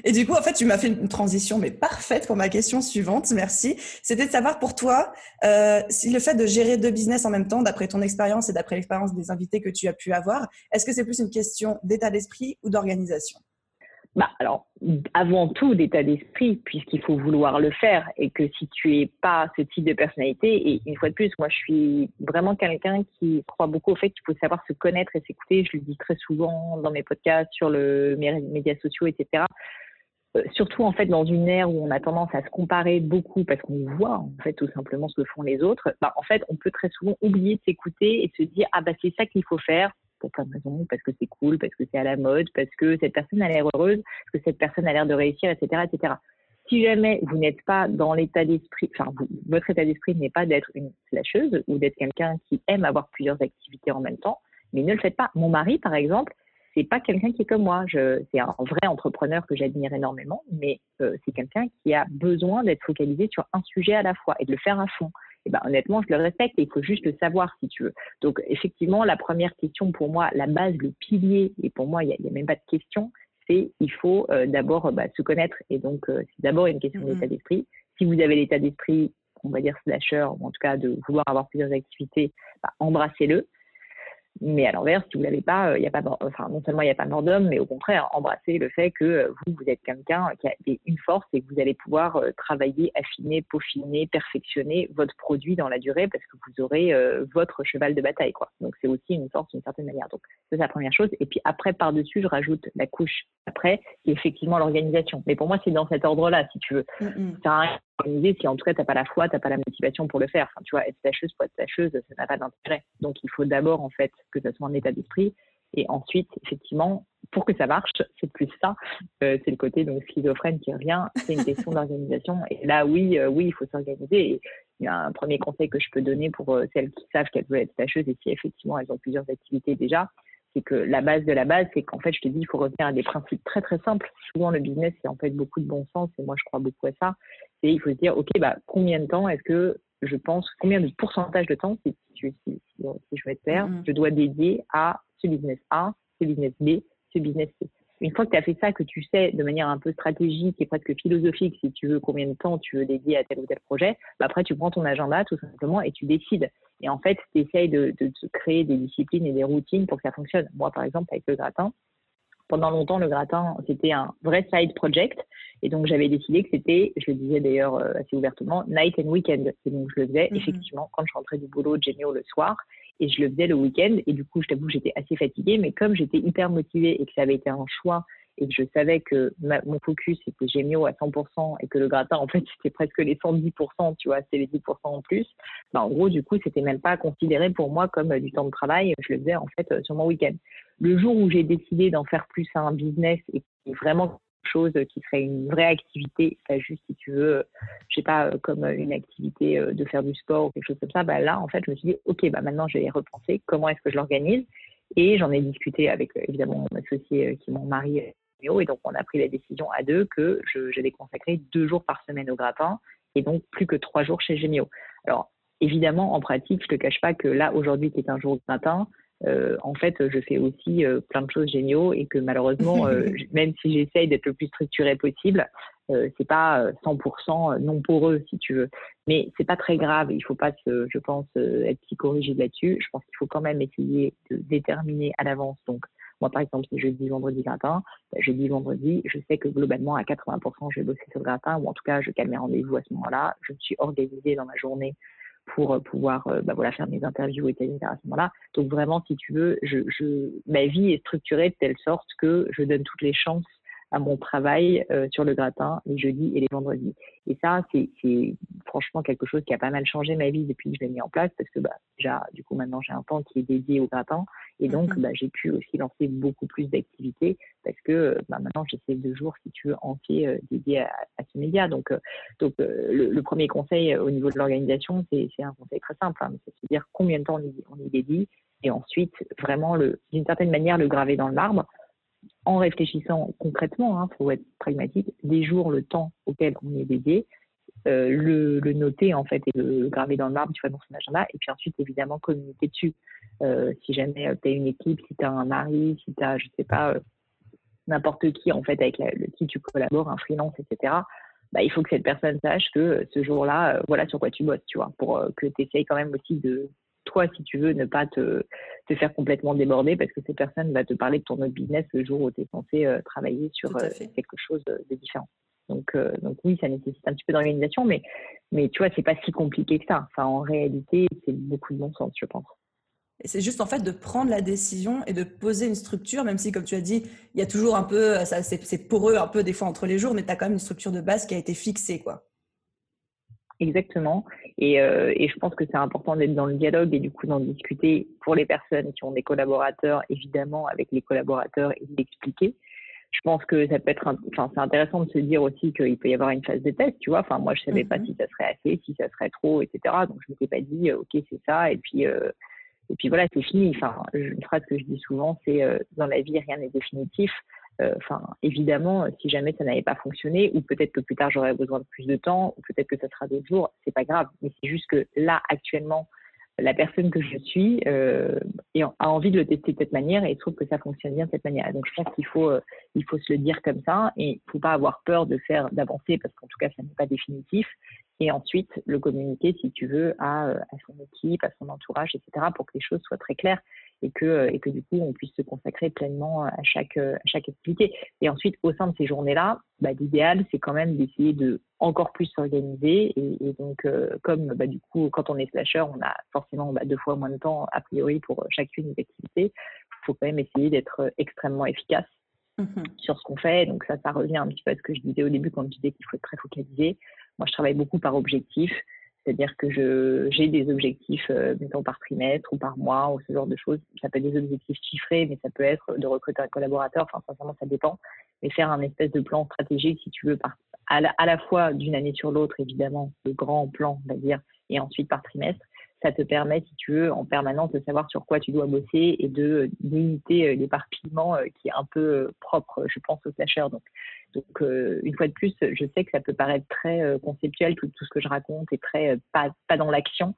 Et du coup, en fait, tu m'as fait une transition, mais parfaite pour ma question suivante. Merci. C'était de savoir pour toi euh, si le fait de gérer deux business en même temps, d'après ton expérience et d'après l'expérience des invités que tu as pu avoir, est-ce que c'est plus une question d'état d'esprit ou d'organisation? Bah, alors, avant tout, d'état d'esprit, puisqu'il faut vouloir le faire et que si tu es pas ce type de personnalité, et une fois de plus, moi, je suis vraiment quelqu'un qui croit beaucoup au fait qu'il faut savoir se connaître et s'écouter. Je le dis très souvent dans mes podcasts, sur le, mes médias sociaux, etc. Euh, surtout, en fait, dans une ère où on a tendance à se comparer beaucoup parce qu'on voit, en fait, tout simplement ce que font les autres, bah, en fait, on peut très souvent oublier de s'écouter et de se dire, ah, bah, c'est ça qu'il faut faire pour plein de raisons, parce que c'est cool, parce que c'est à la mode, parce que cette personne a l'air heureuse, parce que cette personne a l'air de réussir, etc., etc. Si jamais vous n'êtes pas dans l'état d'esprit, enfin, votre état d'esprit n'est pas d'être une slasheuse ou d'être quelqu'un qui aime avoir plusieurs activités en même temps, mais ne le faites pas. Mon mari, par exemple, c'est pas quelqu'un qui est comme moi. C'est un vrai entrepreneur que j'admire énormément, mais euh, c'est quelqu'un qui a besoin d'être focalisé sur un sujet à la fois et de le faire à fond. Eh ben, honnêtement, je le respecte et il faut juste le savoir si tu veux. Donc, effectivement, la première question pour moi, la base, le pilier, et pour moi, il n'y a, même pas de question, c'est il faut euh, d'abord bah, se connaître. Et donc, euh, c'est d'abord une question d'état d'esprit. Si vous avez l'état d'esprit, on va dire slasher, ou en tout cas de vouloir avoir plusieurs activités, bah, embrassez-le. Mais à l'envers, si vous l'avez pas, il euh, y a pas, enfin non seulement il n'y a pas mort d'homme, mais au contraire, embrasser le fait que euh, vous, vous êtes quelqu'un qui a une force et que vous allez pouvoir euh, travailler, affiner, peaufiner, perfectionner votre produit dans la durée parce que vous aurez votre cheval de bataille, quoi. Donc c'est aussi une force d'une certaine manière. Donc c'est la première chose. Et puis après, par-dessus, je rajoute la couche après, qui est effectivement l'organisation. Mais pour moi, c'est dans cet ordre-là, si tu veux. Mm -hmm si en tout cas tu n'as pas la foi, tu n'as pas la motivation pour le faire. Enfin, tu vois, être tâcheuse pour être tâcheuse, ça n'a pas d'intérêt. Donc il faut d'abord en fait que ça soit un état d'esprit et ensuite effectivement pour que ça marche, c'est plus ça, euh, c'est le côté donc schizophrène qui revient, c'est une question d'organisation et là oui, euh, oui il faut s'organiser. Il y a un premier conseil que je peux donner pour euh, celles qui savent qu'elles veulent être tâcheuses et si effectivement elles ont plusieurs activités déjà, c'est que la base de la base, c'est qu'en fait, je te dis, il faut revenir à des principes très très simples. Souvent, le business, c'est en fait beaucoup de bon sens, et moi, je crois beaucoup à ça. Et il faut se dire, OK, bah, combien de temps est-ce que je pense, combien de pourcentage de temps, si, si, si, si je vais te faire, mm-hmm. je dois dédier à ce business A, ce business B, ce business C une fois que tu as fait ça, que tu sais de manière un peu stratégique et presque philosophique, si tu veux, combien de temps tu veux dédier à tel ou tel projet, bah après, tu prends ton agenda tout simplement et tu décides. Et en fait, tu essayes de, de, créer des disciplines et des routines pour que ça fonctionne. Moi, par exemple, avec le gratin, pendant longtemps, le gratin, c'était un vrai side project. Et donc, j'avais décidé que c'était, je le disais d'ailleurs euh, assez ouvertement, night and weekend. Et donc, je le faisais mm-hmm. effectivement quand je rentrais du boulot de Gémio le soir et je le faisais le week-end. Et du coup, je t'avoue, j'étais assez fatiguée, mais comme j'étais hyper motivée et que ça avait été un choix et que je savais que mon focus c'était Gémio à 100% et que le gratin, en fait, c'était presque les 110%, tu vois, c'était les 10% en plus. Bah, en gros, du coup, c'était même pas considéré pour moi comme euh, du temps de travail. Je le faisais, en fait, euh, sur mon week-end. Le jour où j'ai décidé d'en faire plus un business et vraiment chose qui serait une vraie activité, pas juste si tu veux, je sais pas, comme une activité euh, de faire du sport ou quelque chose comme ça, bah là, en fait, je me suis dit, ok, bah maintenant, je vais repenser comment est-ce que je l'organise. Et j'en ai discuté avec, euh, évidemment, mon associé euh, qui est mon mari, et donc on a pris la décision à deux que j'allais consacrer deux jours par semaine au gratin et donc plus que trois jours chez Gémio. Alors, évidemment, en pratique, je te cache pas que là, aujourd'hui, qui est un jour de gratin, euh, en fait, je fais aussi euh, plein de choses géniaux et que malheureusement, euh, même si j'essaye d'être le plus structuré possible, c'est pas 100% non poreux si tu veux. Mais c'est pas très grave. Il faut pas, se, je pense, être psychorigide là-dessus. Je pense qu'il faut quand même essayer de déterminer à l'avance. Donc, moi, par exemple, si jeudi, vendredi, gratin, ben, jeudi, vendredi, je sais que globalement, à 80%, je vais bosser sur le gratin, ou en tout cas, je calme mes rendez-vous à ce moment-là. Je me suis organisée dans ma journée pour euh, pouvoir euh, bah, voilà, faire mes interviews, etc. à ce moment-là. Donc vraiment, si tu veux, je, je, ma vie est structurée de telle sorte que je donne toutes les chances à mon travail euh, sur le gratin les jeudis et les vendredis. Et ça, c'est franchement quelque chose qui a pas mal changé ma vie depuis que je l'ai mis en place parce que bah, déjà, du coup, maintenant, j'ai un temps qui est dédié au gratin et donc mhm. bah, j'ai pu aussi lancer beaucoup plus d'activités parce que bah, maintenant, j'ai ces deux jours, si tu veux, entiers euh, dédiés à, ce média. Donc, euh, donc le, premier conseil au niveau de l'organisation, c'est un conseil très simple, hein, c'est de se dire combien de temps on y, on y dédie et ensuite vraiment d'une certaine manière le graver dans le marbre en réfléchissant concrètement, il hein, faut être pragmatique, des jours, le temps auquel on est dédié, euh, le, noter en fait et le, graver dans le marbre, tu vois, dans son agenda, et puis ensuite évidemment communiquer dessus. Euh, si jamais euh, tu as une équipe, si tu as un mari, si tu as, je sais pas, n'importe qui en fait avec le qui tu collabores, un freelance, etc. Bah, il faut que cette personne sache que ce jour-là, voilà sur quoi tu bosses, tu vois, pour que tu essayes quand même aussi de, toi, si tu veux, ne pas te, te, faire complètement déborder parce que cette personne va te parler de ton autre business le jour où tu es censé euh, travailler sur euh, quelque chose de différent. Donc, euh, donc oui, ça nécessite un petit peu d'organisation, mais, mais tu vois, c'est pas si compliqué que ça. Enfin, en réalité, c'est beaucoup de bon sens, je pense. Et c'est juste en fait de prendre la décision et de poser une structure, même si, comme tu as dit, il y a toujours un peu, c'est poreux un peu des fois entre les jours, mais tu as quand même une structure de base qui a été fixée, quoi. Exactement. Et, euh, et, je pense que c'est important d'être dans le dialogue et du coup d'en discuter pour les personnes qui ont des collaborateurs, évidemment, avec les collaborateurs et d'expliquer. Je pense que ça peut être, enfin, c'est intéressant de se dire aussi qu'il peut y avoir une phase de test, tu vois. Enfin, moi, je savais pas mm-hmm. si ça serait assez, si ça serait trop, etc. Donc, je m'étais pas dit, euh, ok, c'est ça, et puis, euh, et puis voilà, c'est fini. Enfin, une phrase que je dis souvent, c'est euh, dans la vie, rien n'est définitif. Euh, enfin, évidemment, si jamais ça n'avait pas fonctionné, ou peut-être que plus tard j'aurais besoin de plus de temps, ou peut-être que ça sera d'autres jours, c'est pas grave. Mais c'est juste que là, actuellement, la personne que je suis euh, a envie de le tester de cette manière et trouve que ça fonctionne bien de cette manière. Donc je pense qu'il faut, euh, il faut se le dire comme ça et il faut pas avoir peur d'avancer parce qu'en tout cas ça n'est pas définitif. Et ensuite le communiquer si tu veux à son équipe, à son entourage, etc. pour que les choses soient très claires et que, euh, et que du coup, on puisse se consacrer pleinement à chaque, euh, à chaque activité. Et ensuite, au sein de ces journées-là, bah, l'idéal, c'est quand même d'essayer de encore plus s'organiser. Et, donc, euh, comme bah, du coup, quand on est slasher, on a forcément bah, deux fois moins de temps, a priori, pour chacune des activités, il faut quand même essayer d'être extrêmement efficace mmh sur ce qu'on fait. Donc ça, ça revient un petit peu à ce que je disais au début quand je disais qu'il faut être très focalisé. Moi, je travaille beaucoup par objectif. C'est-à-dire que j'ai des objectifs, euh, mettons par trimestre ou par mois ou ce genre de choses. Ça peut être des objectifs chiffrés, mais ça peut être de recruter un collaborateur. Enfin, sincèrement, ça dépend. Mais faire un espèce de plan stratégique, si tu veux, par, à, la, à la fois d'une année sur l'autre, évidemment, le grand plan, on va dire, et ensuite par trimestre, ça te permet, si tu veux, en permanence de savoir sur quoi tu dois bosser et de limiter euh, l'éparpillement euh, qui est un peu euh, propre, je pense, aux slashers. Donc, donc une fois de plus, je sais que ça peut paraître très conceptuel, tout, tout, ce que je raconte est très pas, pas dans l'action.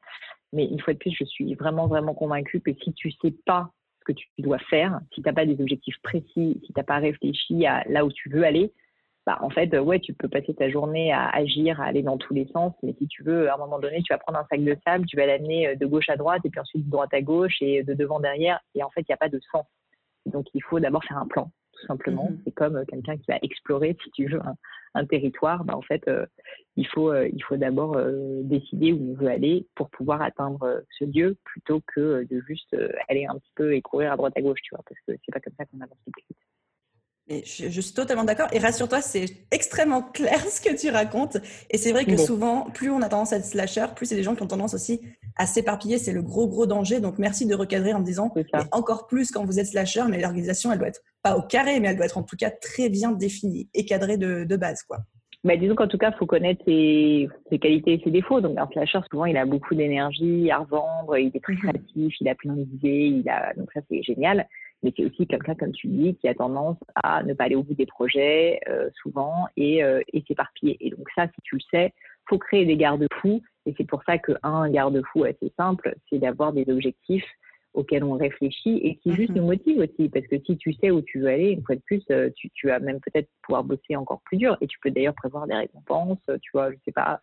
Mais une fois de plus, je suis vraiment, vraiment convaincue que si tu sais pas ce que tu dois faire, si tu n'as pas des objectifs précis, si tu n'as pas réfléchi à là où tu veux aller, bah, en fait, ouais, tu peux passer ta journée à agir, à aller dans tous les sens, mais si tu veux, à un moment donné, tu vas prendre un sac de sable, tu vas l'amener euh, de gauche à droite, et puis ensuite de droite à gauche, et de devant derrière, et en fait, il n'y a pas de sens. Donc, il faut d'abord faire un plan, tout simplement. Mm-hmm. C'est comme euh, quelqu'un qui va explorer, si tu veux, un, territoire. Bah, en fait, euh, il faut, il faut d'abord décider où on veut aller pour pouvoir atteindre ce lieu, plutôt que de juste aller un petit peu et courir à droite à gauche, tu vois, parce que c'est pas comme ça qu'on avance plus vite je, suis totalement d'accord. Et rassure-toi, c'est extrêmement clair ce que tu racontes. Et c'est vrai que souvent, plus on a tendance à être slasher, plus c'est des gens qui ont tendance aussi à s'éparpiller. C'est le gros, gros danger. Donc, merci de recadrer en me disant, encore plus quand vous êtes slasher, mais l'organisation, elle doit être pas au carré, mais elle doit être en tout cas très bien définie et cadrée de, base, quoi. Bah, disons qu'en tout cas, il faut connaître ses, qualités et ses défauts. Donc, un slasher, souvent, il a beaucoup d'énergie à revendre, il est très mhm. créatif, il a plein d'idées, il a... donc ça, c'est génial mais c'est aussi quelqu'un, comme tu dis, qui a tendance à ne pas aller au bout des projets euh, souvent et, euh, et s'éparpiller. Et donc ça, si tu le sais, faut créer des garde-fous. Et c'est pour ça qu'un garde-fou assez simple, c'est d'avoir des objectifs auxquels on réfléchit et qui juste nous mhm. motivent aussi. Parce que si tu sais où tu veux aller, une fois de plus, euh, tu, tu vas même peut-être pouvoir bosser encore plus dur. Et tu peux d'ailleurs prévoir des récompenses. Tu vois, je sais pas,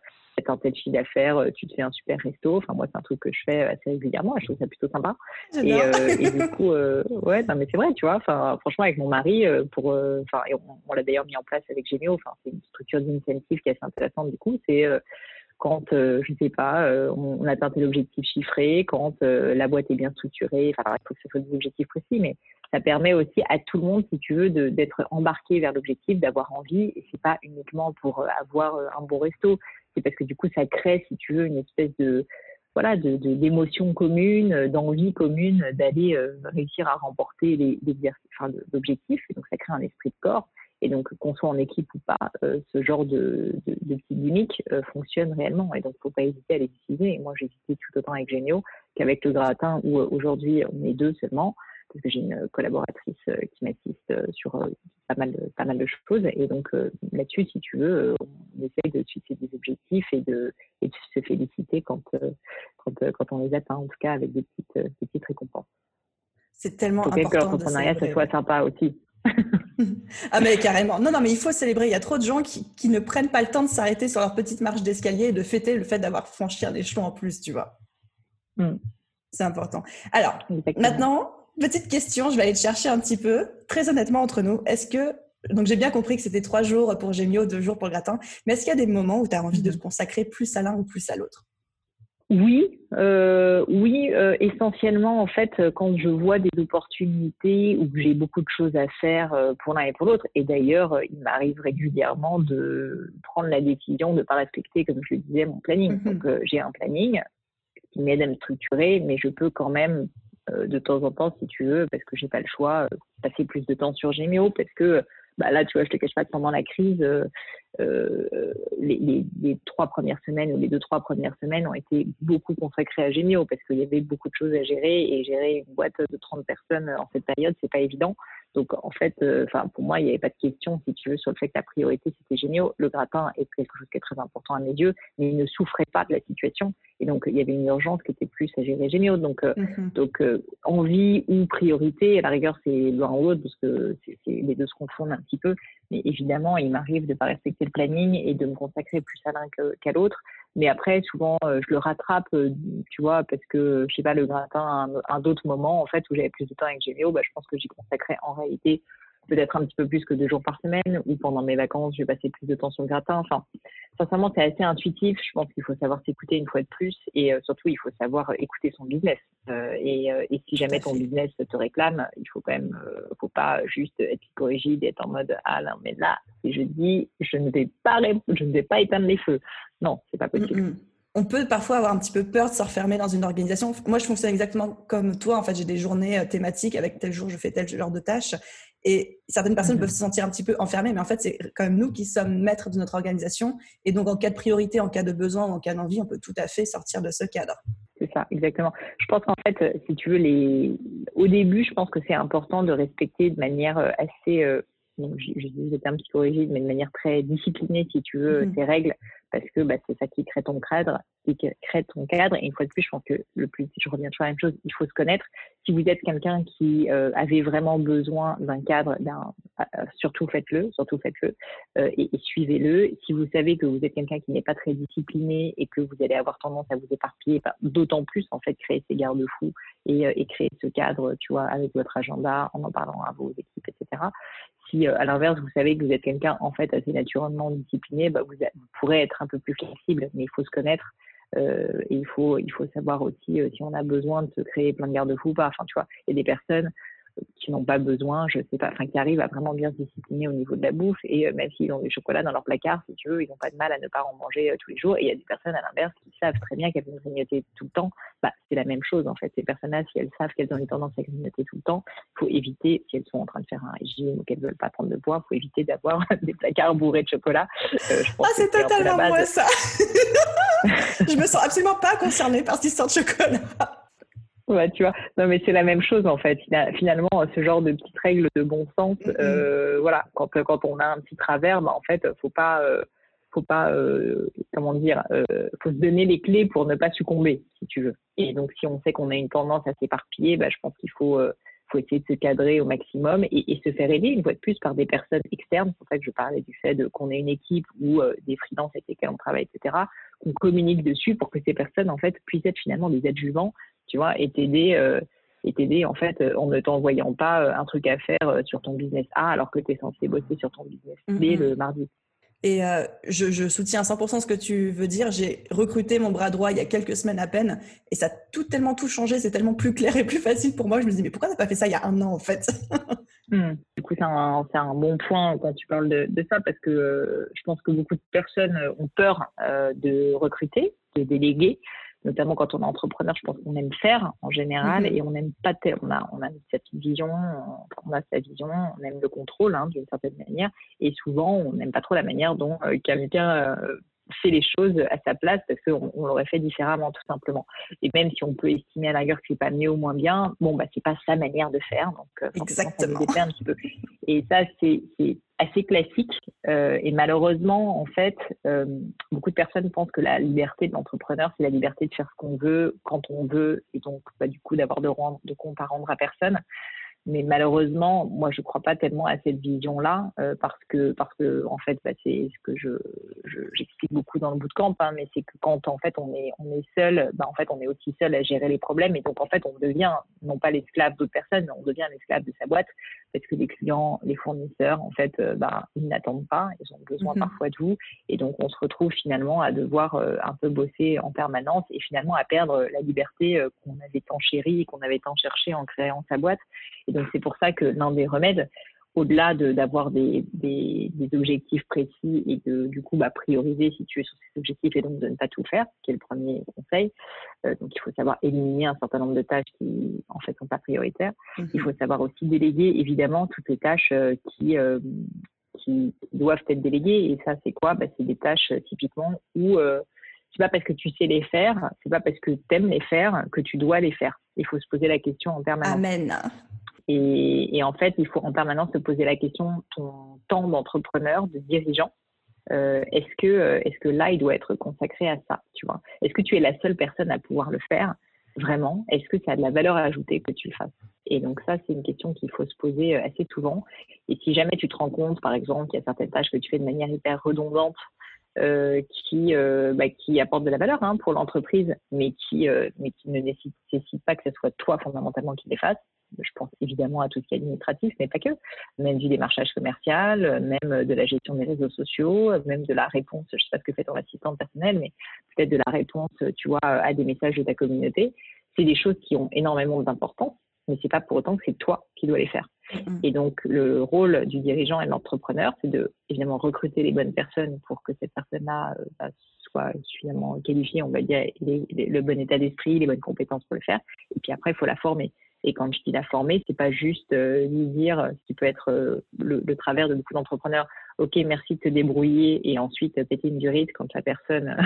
un tel chiffre d'affaires, euh, tu te fais un super resto. Enfin, moi, c'est un truc que je fais assez régulièrement. Je trouve ça plutôt sympa. Et, euh, et, du coup, euh, ouais, non, mais c'est vrai, tu vois. Enfin, franchement, avec mon mari, pour, enfin, on, l'a d'ailleurs mis en place avec Gémeo. Enfin, c'est une structure d'initiative qui est assez intéressante. Du coup, c'est quand, je sais pas, on, a atteint l'objectif chiffré, quand la boîte est bien structurée. Enfin, il faut que ce soit des objectifs précis, mais ça permet aussi à tout le monde, si tu veux, d'être embarqué vers l'objectif, d'avoir envie. Et c'est pas uniquement pour avoir un bon resto, c'est parce que du coup, ça crée, si tu veux, une espèce de voilà, de, d'émotions communes, d'envie commune d'aller réussir à remporter enfin, l'objectif. Et donc, ça crée un esprit de corps. Et donc, qu'on soit en équipe ou pas, euh, ce genre de, de, de petits gimmicks euh, fonctionne réellement. Et donc, faut pas hésiter à les utiliser. Et moi, j'ai hésité tout autant avec Génio qu'avec le gratin, où euh, aujourd'hui, on est deux seulement, parce que j'ai une collaboratrice qui m'assiste sur pas mal, de, pas mal de choses. Et donc, là-dessus, si tu veux, on essaye de fixer des objectifs et de, et de se féliciter quand, quand, quand on les atteint, en tout cas avec des petites, des petites récompenses. C'est tellement important. Que l'entrepreneuriat, ça soit sympa aussi. ah mais carrément. Non, non, mais il faut célébrer. Il y a trop de gens qui, qui ne prennent pas le temps de s'arrêter sur leur petite marche d'escalier et de fêter le fait d'avoir franchi un échelon en plus, tu vois. Hmm. C'est important. Alors, maintenant, petite question, je vais aller te chercher un petit peu. Très honnêtement, entre nous, est-ce que... Donc j'ai bien compris que c'était trois jours pour Gémio, deux jours pour le gratin, mais est-ce qu'il y a des moments où tu as envie de te consacrer plus à l'un ou plus à l'autre? Oui, euh, oui, euh, essentiellement en fait quand je vois des opportunités ou que j'ai beaucoup de choses à faire euh, pour l'un et pour l'autre. Et d'ailleurs, il m'arrive régulièrement de prendre la décision de ne pas respecter, comme je le disais, mon planning. Mm-hmm. Donc j'ai un planning qui m'aide à me structurer, mais je peux quand même de temps en temps, si tu veux, parce que j'ai pas le choix, passer plus de temps sur Gmail, parce que bah là, tu vois, je te cache pas que pendant la crise, euh, euh, les, les, trois premières semaines ou les deux, trois premières semaines ont été beaucoup consacrées à Gémio parce qu'il y avait beaucoup de choses à gérer et gérer une boîte de 30 personnes en cette période, c'est pas évident. Donc, en fait, euh, enfin, pour moi, il n'y avait pas de question, si tu veux, sur le fait que la priorité, c'était Gémio. Le gratin est quelque chose qui est très important à mes yeux, mais il ne souffrait pas de la situation. Et donc, il y avait une urgence qui était plus à gérer Gémio. Donc, mm-hmm. donc envie ou priorité, à la rigueur, c'est l'un ou l'autre parce que les deux se confondent un petit peu. Mais évidemment, il m'arrive de ne pas respecter le planning et de me consacrer plus à l'un qu'à l'autre. Mais après, souvent, euh, je le rattrape, euh, tu vois, parce que, je sais pas, le gratin, un, un d'autres moments, en fait, où j'avais plus de temps avec Géméo, bah, je pense que j'y consacrais en réalité peut-être un petit peu plus que deux jours par semaine, ou pendant mes vacances, je vais passer plus de temps sur le gratin. Enfin, sincèrement, c'est assez intuitif. Je pense qu'il faut savoir s'écouter une fois de plus, et euh, surtout, il faut savoir écouter son business. Euh, et, euh, et, si jamais ton business te réclame, il faut quand même, faut pas juste être psychorigide et être en mode ah non mais là, si je dis, je ne vais pas, je ne vais pas éteindre les feux. Non, c'est pas possible. Mm, on peut parfois avoir un petit peu peur de se refermer dans une organisation. Moi, je fonctionne exactement comme toi. En fait, j'ai des journées thématiques avec tel jour, je fais tel genre de tâches. Et certaines personnes peuvent se sentir un petit peu enfermées, mais en fait, c'est quand même nous qui sommes maîtres de notre organisation. Et donc, en cas de priorité, en cas de besoin en cas d'envie, on peut tout à fait sortir de ce cadre. C'est ça, exactement. Je pense qu'en fait, euh, si tu veux, les... au début, je pense que c'est important de respecter de manière euh, assez, donc je, je dis le terme psychorigide, mais de manière très disciplinée, si tu veux, mhm. ces règles parce que bah, c'est ça qui crée ton cadre, qui crée ton cadre. Et une fois de plus, je pense que le plus, je reviens toujours à la même chose, il faut se connaître. Si vous êtes quelqu'un qui euh, avait vraiment besoin d'un cadre, euh, surtout faites-le, surtout faites-le euh, et, suivez-le. Si vous savez que vous êtes quelqu'un qui n'est pas très discipliné et que vous allez avoir tendance à vous éparpiller, bah, d'autant plus en fait créer ces garde-fous et, et créer ce cadre, tu vois, avec votre agenda, en en parlant à vos équipes, etc si à l'inverse vous savez que vous êtes quelqu'un en fait assez naturellement discipliné, bah, vous, pourrez être un peu plus flexible, mais il faut se connaître. Euh, et il faut, il faut savoir aussi euh, si on a besoin de se créer plein de garde-fous ou pas. Enfin, tu vois, il y a des personnes qui n'ont pas besoin, je sais pas, enfin qui arrivent à vraiment bien se discipliner au niveau de la bouffe et euh, même s'ils ont du chocolat dans leur placard, si tu veux, ils n'ont pas de mal à ne pas en manger euh, tous les jours. Et il y a des personnes à l'inverse qui savent très bien qu'elles vont grignoter tout le temps. Bah, c'est la même chose en fait. Ces personnes-là, si elles savent qu'elles ont une tendance à grignoter tout le temps, il faut éviter, si elles sont en train de faire un régime ou qu'elles veulent pas prendre de poids, il faut éviter d'avoir des placards bourrés de chocolat. Euh, ah, c'est totalement moi ça. je me sens absolument pas concernée par cette histoire de chocolat. Tu vois. Non, mais c'est la même chose en fait. Finalement, ce genre de petites règles de bon sens, euh, voilà, quand, quand on a un petit travers, bah, en fait, faut pas, euh, faut pas, euh, comment dire, euh, faut se donner les clés pour ne pas succomber, si tu veux. Et donc, si on sait qu'on a une tendance à s'éparpiller, bah, je pense qu'il faut, euh, faut essayer de se cadrer au maximum et, et, se faire aider une fois de plus par des personnes externes. C'est pour ça que je parlais du fait qu'on ait une équipe ou des freelances avec lesquels on travaille, etc. Qu'on communique dessus pour que ces personnes en fait puissent être finalement des adjuvants tu vois, et t'aider euh, et t'aider en fait en ne t'envoyant pas euh, un truc à faire euh, sur ton business A alors que tu es censé bosser sur ton business B le mardi. Et euh, je, soutiens à 100% ce que tu veux dire. J'ai recruté mon bras droit il y a quelques semaines à peine et ça a tout tellement tout changé. C'est tellement plus clair et plus facile pour moi. Je me dis, mais pourquoi t'as pas fait ça il y a un an en fait? Hmm. Du coup, c'est un, un, bon point quand tu parles de, ça parce que euh, je pense que beaucoup de personnes ont peur euh, de recruter, de déléguer notamment quand on est entrepreneur, je pense qu'on aime faire en général mhm. et on n'aime pas on a on a cette vision, on a sa vision, on aime le contrôle hein, d'une certaine manière et souvent on n'aime pas trop la manière dont euh, quelqu'un euh, fait les choses à sa place parce qu'on on, l'aurait fait différemment tout simplement. Et même si on peut estimer à la rigueur que c'est pas mieux ou moins bien, bon bah c'est pas sa manière de faire donc euh, exactement. Ça un petit peu. Et ça c'est assez classique euh, et malheureusement en fait euh, beaucoup de personnes pensent que la liberté de l'entrepreneur c'est la liberté de faire ce qu'on veut quand on veut et donc bah, du coup d'avoir de, de compte à rendre à personne. Mais malheureusement, moi, je ne crois pas tellement à cette vision-là euh, parce que, parce que, en fait, bah, c'est ce que je, j'explique beaucoup dans le bootcamp, hein, mais c'est que quand en fait on est, on est seul, bah, en fait, on est aussi seul à gérer les problèmes et donc en fait, on devient non pas l'esclave d'autres personnes, mais on devient l'esclave de sa boîte parce que les clients, les fournisseurs, en fait, euh, bah, ils n'attendent pas, ils ont besoin mm-hmm. parfois de vous et donc on se retrouve finalement à devoir euh, un peu bosser en permanence et finalement à perdre la liberté qu'on avait tant chérie et qu'on avait tant cherché en créant sa boîte. Et donc c'est pour ça que l'un des remèdes, au-delà d'avoir des, des, objectifs précis et de du coup bah, prioriser si tu es sur ces objectifs et donc de ne pas tout faire, qui est le premier conseil. Euh, donc il faut savoir éliminer un certain nombre de tâches qui en fait sont pas prioritaires. Mhm. Il faut savoir aussi déléguer évidemment toutes les tâches euh, qui euh, qui doivent être déléguées. Et ça c'est quoi? Bah, C'est des tâches typiquement où c'est pas parce que tu sais les faire, c'est pas parce que tu aimes les faire que tu dois les faire. Il faut se poser la question en permanence. Amen. Et, en fait, il faut en permanence se poser la question, ton temps d'entrepreneur, de dirigeant, euh, est-ce que, euh, est que là, il doit être consacré à ça, tu vois? Est-ce que tu es la seule personne à pouvoir le faire? Vraiment? Est-ce que ça a de la valeur à ajouter que tu le fasses? Et donc ça, c'est une question qu'il faut se poser euh, assez souvent. Et si jamais tu te rends compte, par exemple, qu'il y a certaines tâches que tu fais de manière hyper redondante, qui, bah, qui apportent de la valeur hein, pour l'entreprise, mais qui, mais qui ne nécessitent pas que ce soit toi fondamentalement qui les fasses, je pense évidemment à tout ce qui est administratif, mais pas que, même du démarchage commercial, même de la gestion des réseaux sociaux, même de la réponse, je ne sais pas ce que fait ton assistante personnelle, mais peut-être de la réponse, tu vois, à des messages de ta communauté. C'est des choses qui ont énormément d'importance, mais c'est pas pour autant que c'est toi qui dois les faire. Et donc, le rôle du dirigeant et de l'entrepreneur, c'est de, évidemment, recruter les bonnes personnes pour que cette personne-là euh, bah, soit suffisamment qualifiée, on va dire, le bon état d'esprit, les bonnes compétences pour le faire. Et puis après, il faut la former. Et quand je dis la former, c'est pas juste euh, lui dire ce qui peut être euh, le, travers de beaucoup d'entrepreneurs. Ok, merci de te débrouiller et ensuite péter une durite quand la personne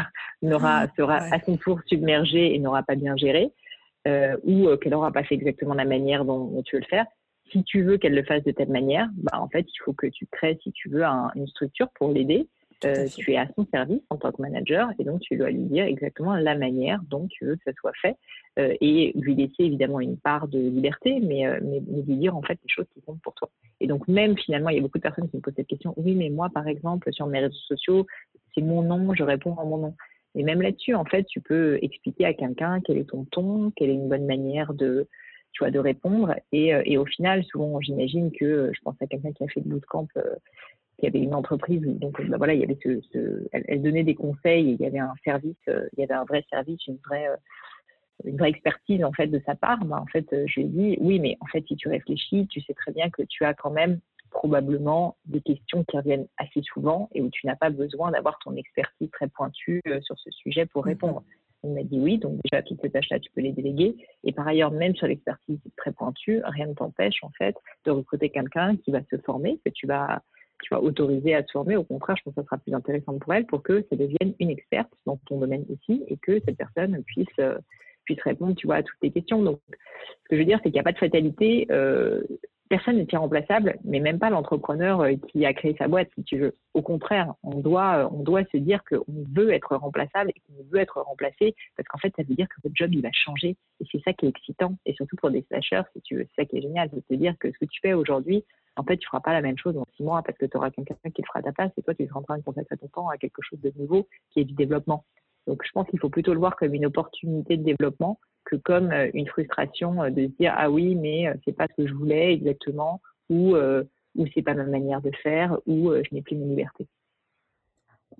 n'aura sera à son tour submergée et n'aura pas bien géré euh, ou qu'elle n'aura pas fait exactement la manière dont, tu veux le faire. Si tu veux qu'elle le fasse de telle manière, bah en fait il faut que tu crées, si tu veux, une structure pour l'aider euh, tu es à son service en tant que manager et donc tu dois lui dire exactement la manière dont tu veux que ça soit fait euh, et lui laisser évidemment une part de liberté, mais, euh, mais, lui dire en fait les choses qui comptent pour toi. Et donc même finalement, il y a beaucoup de personnes qui me posent cette question. Oui, mais moi par exemple sur mes réseaux sociaux, c'est mon nom, je réponds en mon nom. Et même là-dessus, en fait, tu peux expliquer à quelqu'un quel est ton ton, quelle est une bonne manière de, tu vois, de répondre. Et, et au final, souvent, j'imagine que, je pense à quelqu'un qui a fait le bootcamp il y avait une entreprise, donc bah, voilà, il y avait ce, elle, donnait des conseils, et il y avait un service, euh, il y avait un vrai service, une vraie, euh, une vraie expertise en fait de sa part. Bah, en fait, euh, je lui ai dit, oui, mais en fait, si tu réfléchis, tu sais très bien que tu as quand même probablement des questions qui reviennent assez souvent et où tu n'as pas besoin d'avoir ton expertise très pointue sur ce sujet pour répondre. Il m'a dit oui, donc déjà toutes ces tâches-là, tu peux les déléguer. Et par ailleurs, même sur l'expertise très pointue, rien ne t'empêche en fait de recruter quelqu'un qui va se former, que tu vas tu vas autoriser à se former. Au contraire, je pense que ça sera plus intéressant pour elle pour que ça devienne une experte dans ton domaine aussi et que cette personne puisse, euh, répondre, tu vois, à toutes tes questions. Donc, ce que je veux dire, c'est qu'il n'y a pas de fatalité. Euh, personne n'est irremplaçable, mais même pas l'entrepreneur euh, qui a créé sa boîte, si tu veux. Au contraire, on doit, on doit se dire qu'on veut être remplaçable et qu'on veut être remplacé parce qu'en fait, ça veut dire que votre job, il va changer. Et c'est ça qui est excitant. Et surtout pour des slashers, si tu veux, c'est ça qui est génial, c'est de te dire que ce que tu fais aujourd'hui, en fait, tu feras pas la même chose dans six mois parce que tu auras quelqu'un qui le fera à ta place et toi, tu seras en train de consacrer ton temps à quelque chose de nouveau qui est du développement. Donc, je pense qu'il faut plutôt le voir comme une opportunité de développement que comme euh, une frustration euh, de se dire ah oui, mais euh, c'est pas ce que je voulais exactement ou ou c'est pas ma manière de faire ou je n'ai plus mes libertés.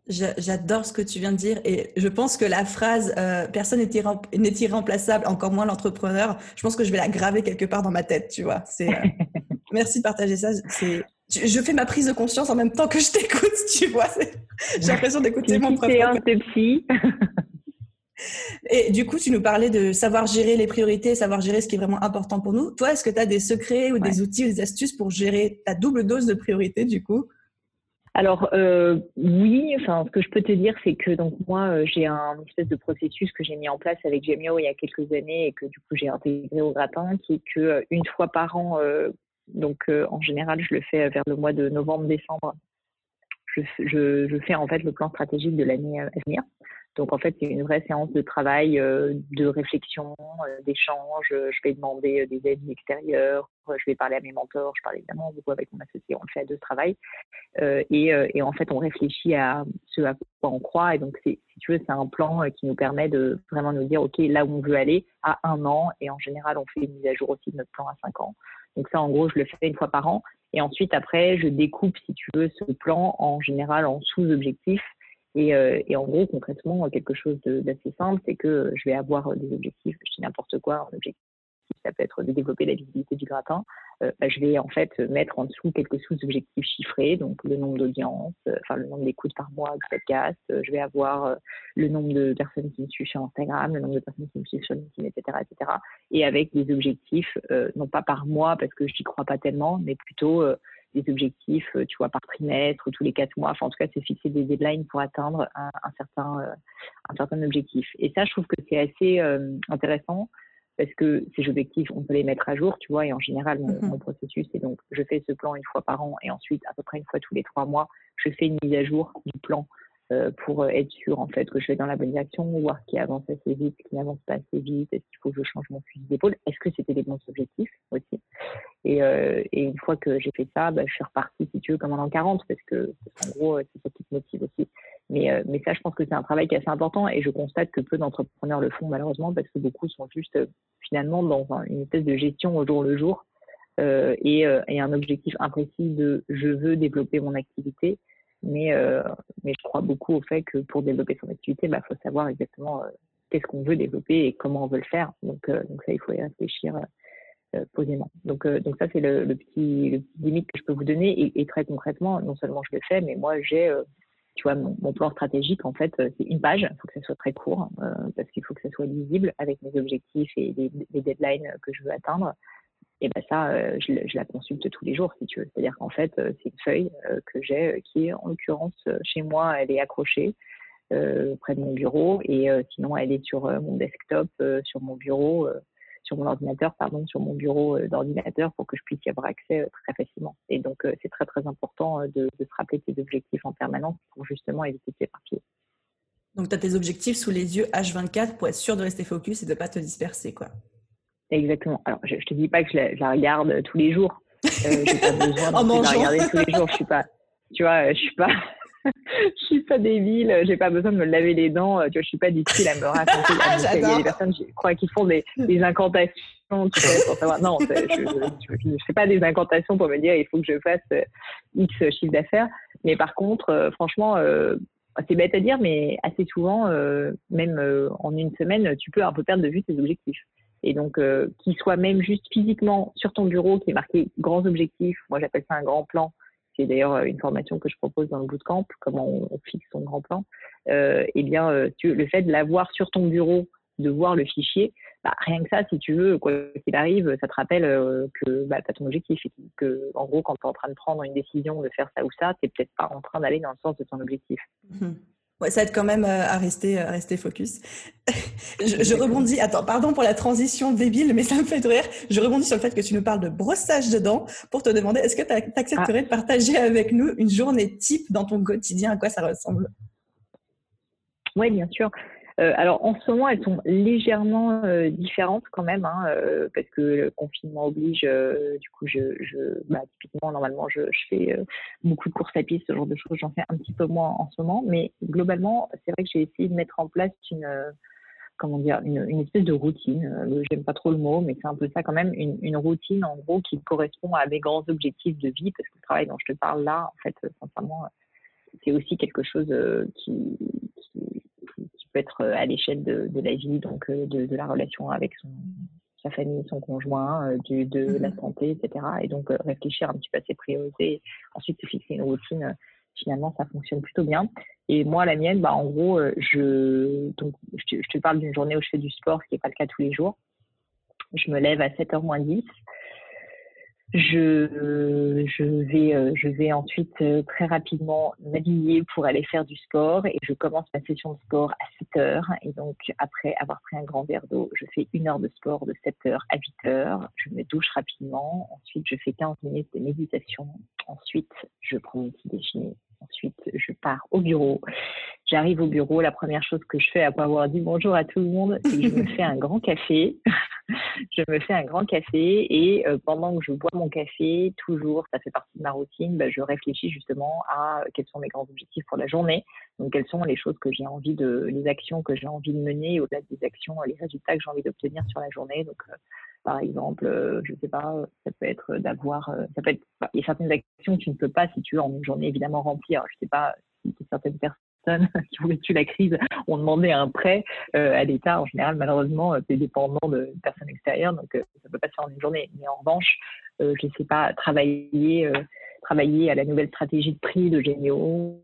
J'adore ce que tu viens de dire et je pense que la phrase euh, personne n'est irremplaçable, encore moins l'entrepreneur, je pense que je vais la graver quelque part dans ma tête, tu vois. C'est merci de partager ça. C'est je fais ma prise de conscience en même temps que je t'écoute, tu vois. J'ai l'impression d'écouter mon propre. C'est psy. Et du coup, tu nous parlais de savoir gérer les priorités, savoir gérer ce qui est vraiment important pour nous. Toi, est-ce que tu as des secrets ou des outils ou des astuces pour gérer ta double dose de priorité, du coup? Alors euh, oui, enfin ce que je peux te dire, c'est que donc moi euh, j'ai un espèce de processus que j'ai mis en place avec Gemio il y a quelques années et que du coup j'ai intégré au gratin, qui est que euh, une fois par an, donc en général je le fais vers le mois de novembre-décembre, je, je, je, fais en fait le plan stratégique de l'année à venir. Donc en fait, c'est une vraie séance de travail, euh, de réflexion, euh, d'échange. Je vais demander euh, des aides extérieures, je vais parler à mes mentors, je parle évidemment beaucoup avec mon associé, on le fait à deux travail. Et, et, en fait, on réfléchit à ce à quoi on croit. Et donc, si tu veux, c'est un plan qui nous permet de vraiment nous dire, OK, là où on veut aller à un an. Et en général, on fait une mise à jour aussi de notre plan à cinq ans. Donc ça, en gros, je le fais une fois par an. Et ensuite, après, je découpe, si tu veux, ce plan en général en sous-objectifs et, euh, et, en gros, concrètement, quelque chose d'assez simple, c'est que je vais avoir des objectifs, je dis n'importe quoi, un objectif, ça peut être de développer la visibilité du gratin. Euh, bah, je vais en fait mettre en dessous quelques sous-objectifs chiffrés, donc le nombre d'audiences, euh, enfin le nombre d'écoutes par mois du podcast. je vais avoir le nombre de personnes qui me suivent sur Instagram, le nombre de personnes qui me suivent sur LinkedIn, etc., etc. Et avec des objectifs, non pas par mois parce que je n'y crois pas tellement, mais plutôt des objectifs, euh, tu vois, par trimestre ou tous les quatre mois. Enfin, en tout cas, c'est fixer des deadlines pour atteindre un, certain, euh, un certain objectif. Et ça, je trouve que c'est assez euh, intéressant parce que ces objectifs, on peut les mettre à jour, tu vois, et en général, mon, mm-hmm. mon, processus, c'est donc, je fais ce plan une fois par an et ensuite, à peu près une fois tous les trois mois, je fais une mise à jour du plan pour être sûr en fait que je vais dans la bonne direction, voir qui avance assez vite, qui n'avance pas assez vite, est-ce qu'il faut que je change mon fusil d'épaule, est-ce que c'était des bons objectifs aussi. Et, euh, une fois que j'ai fait ça, bah, je suis repartie si tu veux comme en 40 parce que en gros c'est ça qui te motive aussi. Mais, euh, mais ça je pense que c'est un travail qui est assez important et je constate que peu d'entrepreneurs le font malheureusement parce que beaucoup sont juste finalement dans une espèce de gestion au jour le jour et un objectif imprécis de je veux développer mon activité mais, euh, mais je crois beaucoup au fait que pour développer son activité, il bah, faut savoir exactement euh, qu'est-ce qu'on veut développer et comment on veut le faire. Donc, euh, donc ça, il faut y réfléchir posément. Donc, donc ça, c'est le, le petit limite que je peux vous donner. Et, et, très concrètement, non seulement je le fais, mais moi, j'ai, tu vois, mon, mon, plan stratégique, en fait, c'est une page. Il faut que ça soit très court parce qu'il faut que ça soit lisible avec mes objectifs et les, les deadlines que je veux atteindre et ben ça, euh, je, la consulte tous les jours, si tu veux. C'est-à-dire qu'en fait, euh, c'est une feuille euh, que j'ai, qui est en l'occurrence chez moi, elle est accrochée près de mon bureau, et sinon elle est sur mon desktop, sur mon bureau, sur mon ordinateur, pardon, sur mon bureau d'ordinateur pour que je puisse y avoir accès très facilement. Et donc, c'est très très important de, de, se rappeler tes objectifs en permanence pour justement éviter de s'éparpiller. Donc, tu as tes objectifs sous les yeux H24 pour être sûr de rester focus et de ne pas te disperser, quoi. Exactement. Alors, je, je te dis pas que je la, regarde tous les jours. Euh, j'ai pas besoin de la regarder tous les jours. Je suis pas, tu vois, je suis pas, je suis pas débile. J'ai pas besoin de me laver les dents. Tu vois, je suis pas du style à me raconter. Il y a des personnes, je crois, qui font des, des incantations. Tu sais, pour savoir. Non, je, je, fais pas des incantations pour me dire il faut que je fasse euh, X chiffre d'affaires. Mais par contre, euh, franchement, euh, c'est bête à dire, mais assez souvent, euh, même en une semaine, tu peux un peu perdre de vue tes objectifs et donc euh, qu'il soit même juste physiquement sur ton bureau qui est marqué grands objectifs. Moi, j'appelle ça un grand plan. C'est d'ailleurs euh, une formation que je propose dans le bootcamp, comment on, fixe son grand plan. Euh, eh bien, euh, le fait de l'avoir sur ton bureau, de voir le fichier, bah, rien que ça, si tu veux, quoi qu'il arrive, ça te rappelle que bah, tu as ton objectif. Et que, en gros, quand tu es en train de prendre une décision de faire ça ou ça, tu n'es peut-être pas en train d'aller dans le sens de ton objectif. Mmh ça aide quand même euh, à rester, à rester focus. je, rebondis, attends, pardon pour la transition débile, mais ça me fait rire. Je rebondis sur le fait que tu nous parles de brossage de dents pour te demander, est-ce que tu accepterais ah. de partager avec nous une journée type dans ton quotidien, à quoi ça ressemble? Oui, bien sûr. Euh, alors en ce moment, elles sont légèrement euh, différentes quand même, hein, euh, parce que le confinement oblige. du coup, je, je bah, typiquement normalement, je, je fais beaucoup de courses à pied, ce genre de choses. J'en fais un petit peu moins en ce moment, mais globalement, c'est vrai que j'ai essayé de mettre en place une comment dire, une, une, espèce de routine. J'aime pas trop le mot, mais c'est un peu ça quand même, une, une, routine en gros qui correspond à mes grands objectifs de vie, parce que le travail dont je te parle là, en fait, sincèrement, c'est aussi quelque chose qui, peut être à l'échelle de, la vie, donc de, la relation avec son, sa famille, son conjoint, de, de la mmh santé, etc. Et donc réfléchir un petit peu à ses priorités, ensuite se fixer une routine finalement, ça fonctionne plutôt bien. Et moi, la mienne, bah, en gros, euh, je, donc, je, te, parle d'une journée où je fais du sport, ce qui n'est pas le cas tous les jours. Je me lève à 7h moins 10. Je, je, vais, euh, je vais ensuite euh, très rapidement m'habiller pour aller faire du sport et je commence ma session de sport à 7 heures. Et donc, après avoir pris un grand verre d'eau, je fais une heure de sport de 7 heures à 8 heures. Je me douche rapidement. Ensuite, je fais 15 minutes de méditation. Ensuite, je prends mon petit déjeuner. Ensuite, je pars au bureau. J'arrive au bureau. La première chose que je fais après avoir dit bonjour à tout le monde, c'est que je me fais un grand café. je me fais un grand café et euh, pendant que je bois mon café, toujours, ça fait partie de ma routine, bah, je réfléchis justement à quels sont mes grands objectifs pour la journée. Donc, quelles sont les choses que j'ai envie de, les actions que j'ai envie de mener, au-delà des actions, les résultats que j'ai envie d'obtenir sur la journée. Donc, euh, par exemple, euh, je sais pas, ça peut être d'avoir, ça peut être, il y a certaines actions que tu ne peux pas, si tu veux, en une journée évidemment remplir. Je sais pas si certaines personnes qui ont vécu la crise ont demandé un prêt euh, à l'État. En général, malheureusement, c'est dépendant de personnes extérieures, donc euh, ça peut pas se faire en une journée. Mais en revanche, euh, je ne sais pas, travailler, travailler à la nouvelle stratégie de prix de Généo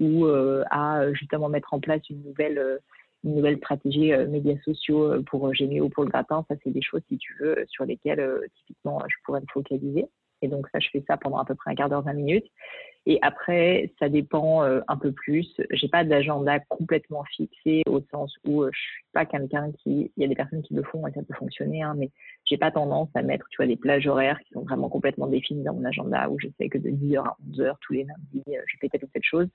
ou à justement mettre en place une nouvelle une nouvelle stratégie médias sociaux pour Généo, pour le gratin, ça c'est des choses, si tu veux, sur lesquelles typiquement je pourrais me focaliser. Et donc ça, je fais ça pendant à peu près un quart d'heure, 20 minutes. Et après, ça dépend euh, un peu plus. J'ai pas d'agenda complètement fixé au sens où euh, je suis pas quelqu'un qui. Il y a des personnes qui le font et ça peut fonctionner, hein, mais j'ai pas tendance à mettre, tu vois, des plages horaires qui sont vraiment complètement définies dans mon agenda où je sais que de 10h à 11h tous les lundis, euh, je fais telle ou telle chose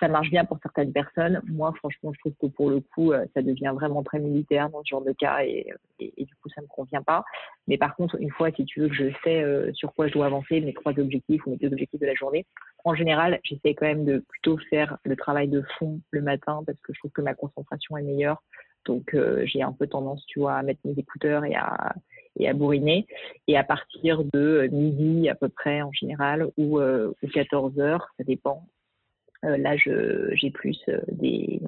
ça marche bien pour certaines personnes. Moi, franchement, je trouve que pour le coup, euh, ça devient vraiment très militaire dans ce genre de cas et, du coup, ça me convient pas. Mais par contre, une fois, si tu veux que je sais euh, sur quoi je dois avancer, mes trois objectifs ou mes deux objectifs de la journée, en général, j'essaie quand même de plutôt faire le travail de fond le matin parce que je trouve que ma concentration est meilleure. Donc, euh, j'ai un peu tendance, tu vois, à mettre mes écouteurs et à, et à bourriner. Et à partir de midi à peu près en général ou, ou 14 heures, ça dépend, là, j'ai plus euh, des,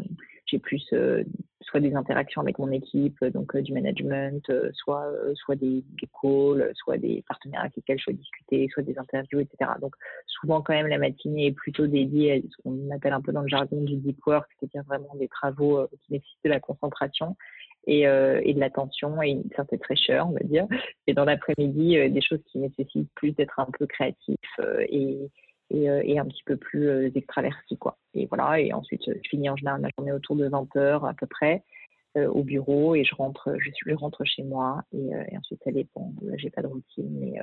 j'ai plus euh, soit des interactions avec mon équipe, donc du management, soit soit des, des, calls, soit des partenaires avec lesquels je peux discuter, soit des interviews, etc. Donc souvent quand même la matinée est plutôt dédiée à ce qu'on appelle un peu dans le jargon du deep work, c'est-à-dire vraiment des travaux qui nécessitent de la concentration. Et, et, de l'attention et une certaine fraîcheur, on va dire. Et dans l'après-midi, des choses qui nécessitent plus d'être un peu créatif et, euh, et, un petit peu plus euh, extraverti quoi. Et voilà, et ensuite je finis en général ma journée autour de 20 heures à peu près euh, au bureau et je rentre, je rentre chez moi et, ensuite ça dépend. J'ai pas de routine, mais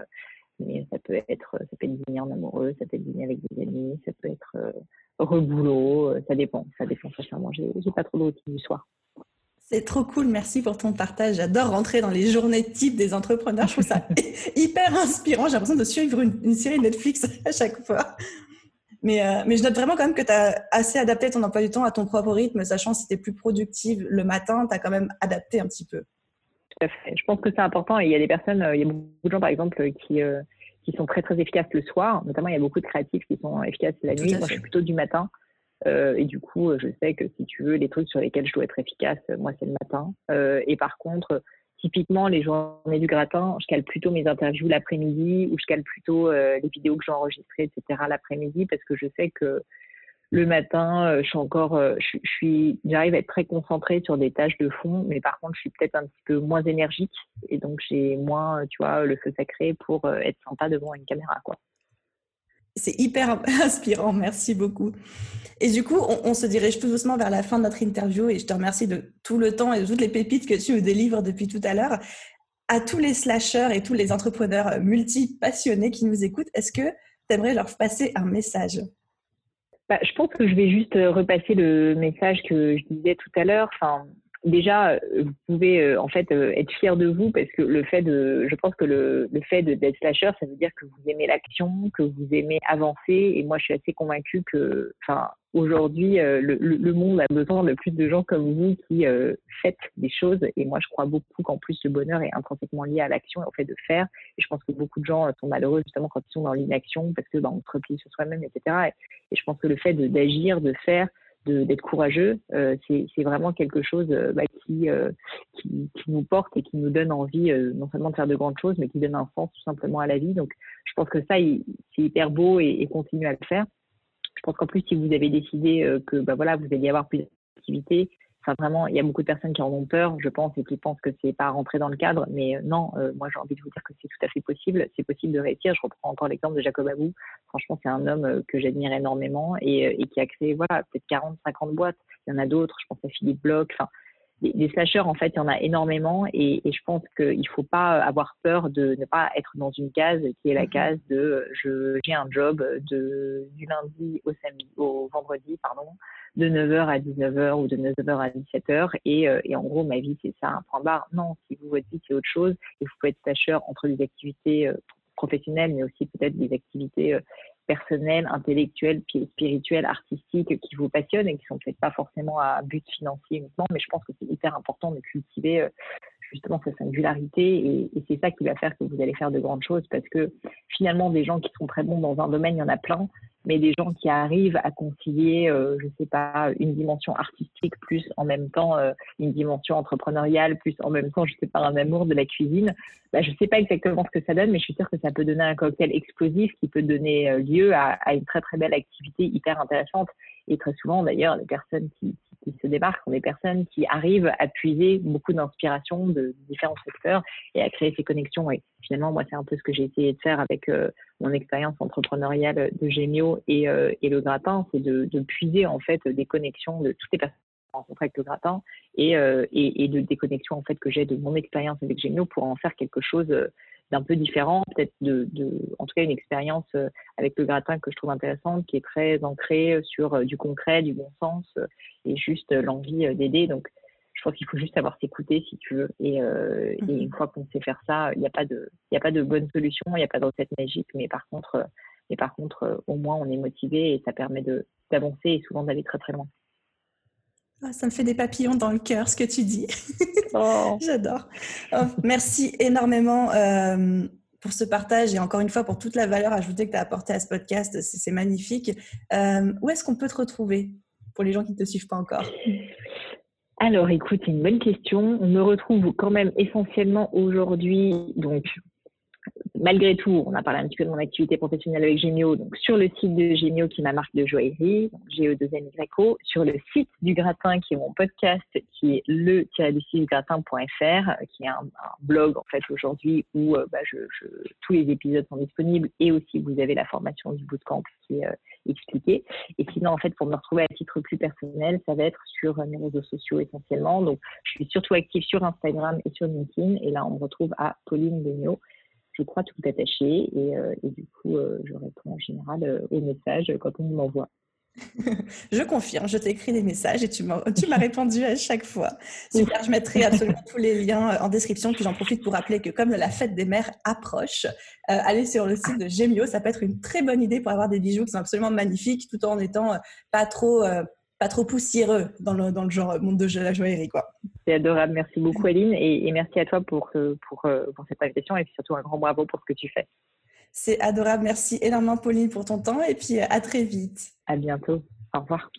mais ça peut être ça peut être dîner en amoureux, ça peut être dîner avec des amis, ça peut être reboulot, ça dépend, ça dépend sincèrement. J'ai pas trop de routine du soir. C'est trop cool, merci pour ton partage. J'adore rentrer dans les journées type des entrepreneurs. Je trouve ça hyper inspirant. J'ai l'impression de suivre une, série Netflix à chaque fois. Mais, euh, mais je note vraiment quand même que tu as assez adapté ton emploi du temps à ton propre rythme, sachant si tu es plus productive le matin, tu as quand même adapté un petit peu. Tout à fait. Je pense que c'est important. il y a des personnes, euh, il y a beaucoup de gens par exemple qui, euh, qui sont très très efficaces le soir. Notamment, il y a beaucoup de créatifs qui sont efficaces la nuit. Moi, je suis plutôt du matin. Euh, et du coup, je sais que si tu veux, les trucs sur lesquels je dois être efficace, moi, c'est le matin. Euh, et par contre, typiquement, les journées du gratin, je cale plutôt mes interviews l'après-midi ou je cale plutôt euh, les vidéos que j'ai enregistrées, etc., l'après-midi parce que je sais que le matin, je suis encore, j'arrive à être très concentrée sur des tâches de fond, mais par contre, je suis peut-être un petit peu moins énergique et donc j'ai moins, tu vois, le feu sacré pour être sympa devant une caméra, quoi. C'est hyper inspirant, merci beaucoup. Et du coup, on, se dirige tout doucement vers la fin de notre interview et je te remercie de tout le temps et de toutes les pépites que tu me délivres depuis tout à l'heure. À tous les slasheurs et tous les entrepreneurs multi-passionnés qui nous écoutent, est-ce que tu aimerais leur passer un message? Bah, Je pense que je vais juste euh, repasser le message que je disais tout à l'heure. Déjà, euh, vous pouvez euh, en fait euh, être fier de vous parce que le fait de, je pense que le, le fait d'être slasher, ça veut dire que vous aimez l'action, que vous aimez avancer. Et moi, je suis assez convaincue que, enfin, aujourd'hui, le, le, monde a besoin de plus de gens comme vous qui faites des choses. Et moi, je crois beaucoup qu'en plus, le bonheur est intrinsèquement lié à l'action et au fait de faire. Et je pense que beaucoup de gens sont malheureux justement quand ils sont dans l'inaction parce que, bah, on se replie sur soi-même, etc. Et, et, je pense que le fait d'agir, de faire, d'être courageux, euh, c'est vraiment quelque chose euh, bah, euh, qui, qui, nous porte et qui nous donne envie non seulement de faire de grandes choses, mais qui donne un sens tout simplement à la vie. Donc, je pense que ça, c'est hyper beau et, et continuer à le faire. Je pense qu'en plus, si vous avez décidé que bah, voilà, vous allez avoir plus d'activités, vraiment, il y a beaucoup de personnes qui en ont peur, je pense, et qui pensent que c'est pas rentré dans le cadre. Mais euh, non, euh, moi j'ai envie de vous dire que c'est tout à fait possible. C'est possible de réussir. Je reprends encore l'exemple de Jacob Abou. Franchement, c'est un homme euh, que j'admire énormément et, qui a créé voilà peut-être 40, 50 boîtes. Il y en a d'autres. Je pense à Philippe Bloch. Enfin, des, slashers, en fait, il y en a énormément et, je pense qu'il ne faut pas avoir peur de ne pas être dans une case qui est la mhm. case de je j'ai un job de, du lundi au samedi, au vendredi, pardon, de 9h à 19h ou de 9h à 17h et, euh, et en gros, ma vie, c'est ça, un point barre. Non, si vous, votre vie, c'est autre chose et vous pouvez être slasher entre des activités euh, professionnelles, mais aussi peut-être des activités euh, personnelles, intellectuelles, spirituelles, artistiques qui vous passionnent et qui sont peut-être pas forcément à but financier uniquement, mais je pense que c'est hyper important de cultiver euh, justement sa singularité et, et c'est ça qui va faire que vous allez faire de grandes choses parce que finalement des gens qui sont très bons dans un domaine, il y en a plein, mais des gens qui arrivent à concilier, euh, je sais pas, une dimension artistique plus en même temps euh, une dimension entrepreneuriale plus en même temps, je sais pas, un amour de la cuisine. Bah, je sais pas exactement ce que ça donne, mais je suis sûre que ça peut donner un cocktail explosif qui peut donner euh, lieu à, à une très très belle activité hyper intéressante. Et très souvent, d'ailleurs, les personnes qui, qui, se démarquent sont des personnes qui arrivent à puiser beaucoup d'inspiration de différents secteurs et à créer ces connexions. Et finalement, moi, c'est un peu ce que j'ai essayé de faire avec euh, mon expérience entrepreneuriale de Gémio et, euh, le gratin, c'est de, puiser en fait des connexions de toutes les personnes rencontrées avec le gratin et, euh, des connexions en fait que j'ai de mon expérience avec Gémio pour en faire quelque chose d'un peu différent, peut-être de, de, en tout cas une expérience euh, avec le gratin que je trouve intéressante, qui est très ancrée sur euh, du concret, du bon sens euh, et juste l'envie d'aider. Donc, je pense qu'il faut juste savoir s'écouter si tu veux. Et, euh, et mhm. une fois qu'on sait faire ça, il n'y a pas de, il a pas de bonne solution, il n'y a pas de recette magique, mais par contre, mais par contre, au moins on est motivé et ça permet de d'avancer et souvent d'aller très très loin. Ah, ça me fait des papillons dans le cœur, ce que tu dis. Oh. J'adore. Oh, merci énormément euh, pour ce partage et encore une fois pour toute la valeur ajoutée que tu as apportée à ce podcast. C'est magnifique. Euh, où est-ce qu'on peut te retrouver pour les gens qui ne te suivent pas encore? Alors, écoute, c'est une bonne question. On me retrouve quand même essentiellement aujourd'hui, donc malgré tout, on a parlé un petit peu de mon activité professionnelle avec Gémio, donc sur le site de Gémio qui est ma marque de joaillerie, ge 2 o sur le site du gratin qui est mon podcast qui est le gratin.fr qui est un, blog en fait aujourd'hui où euh, bah, je, tous les épisodes sont disponibles et aussi vous avez la formation du bootcamp qui est euh, expliquée. Et sinon en fait pour me retrouver à titre plus personnel, ça va être sur mes réseaux sociaux essentiellement. Donc je suis surtout active sur Instagram et sur LinkedIn et là on me retrouve à Pauline Benio je crois, tout attaché. Et, euh, du coup, euh, je réponds en général euh, aux messages quand on m'envoie. je confirme, je t'ai écrit des messages et tu m'as répondu à chaque fois. Super, je mettrai absolument tous les liens en description. Puis j'en profite pour rappeler que comme la fête des mères approche, allez sur le site de Gemio, ça peut être une très bonne idée pour avoir des bijoux qui sont absolument magnifiques tout en étant pas trop pas trop poussiéreux dans le, dans le genre monde de la joaillerie. quoi. C'est adorable. Merci beaucoup, Aline. Et, merci à toi pour, pour, euh, pour cette invitation et surtout un grand bravo pour ce que tu fais. C'est adorable. Merci énormément, Pauline, pour ton temps et puis à très vite. À bientôt. Au revoir.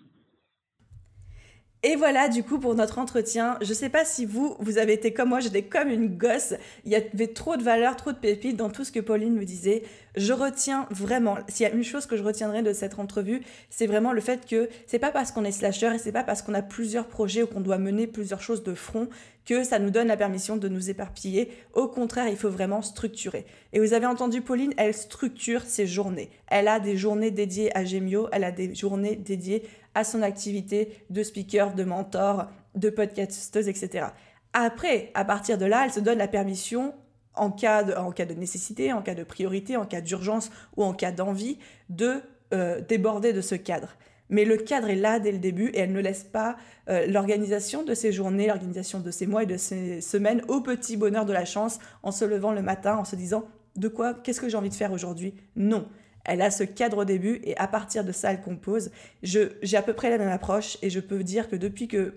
Et voilà, du coup, pour notre entretien, je sais pas si vous, vous avez été comme moi, j'étais comme une gosse. Il y avait trop de valeur, trop de pépites dans tout ce que Pauline me disait. Je retiens vraiment, s'il y a une chose que je retiendrai de cette entrevue, c'est vraiment le fait que c'est pas parce qu'on est slasher et c'est pas parce qu'on a plusieurs projets ou qu'on doit mener plusieurs choses de front que ça nous donne la permission de nous éparpiller. Au contraire, il faut vraiment structurer. Et vous avez entendu Pauline, elle structure ses journées. Elle a des journées dédiées à Gemio, elle a des journées dédiées à son activité de speaker, de mentor, de podcasteuse, etc. Après, à partir de là, elle se donne la permission, en cas de, nécessité, en cas de priorité, en cas d'urgence ou en cas d'envie, de euh, déborder de ce cadre. Mais le cadre est là dès le début et elle ne laisse pas euh, l'organisation de ses journées, l'organisation de ses mois et de ses semaines au petit bonheur de la chance en se levant le matin en se disant de quoi, qu'est-ce que j'ai envie de faire aujourd'hui? Non. Elle a ce cadre au début et à partir de ça, elle compose. J'ai à peu près la même approche et je peux dire que depuis que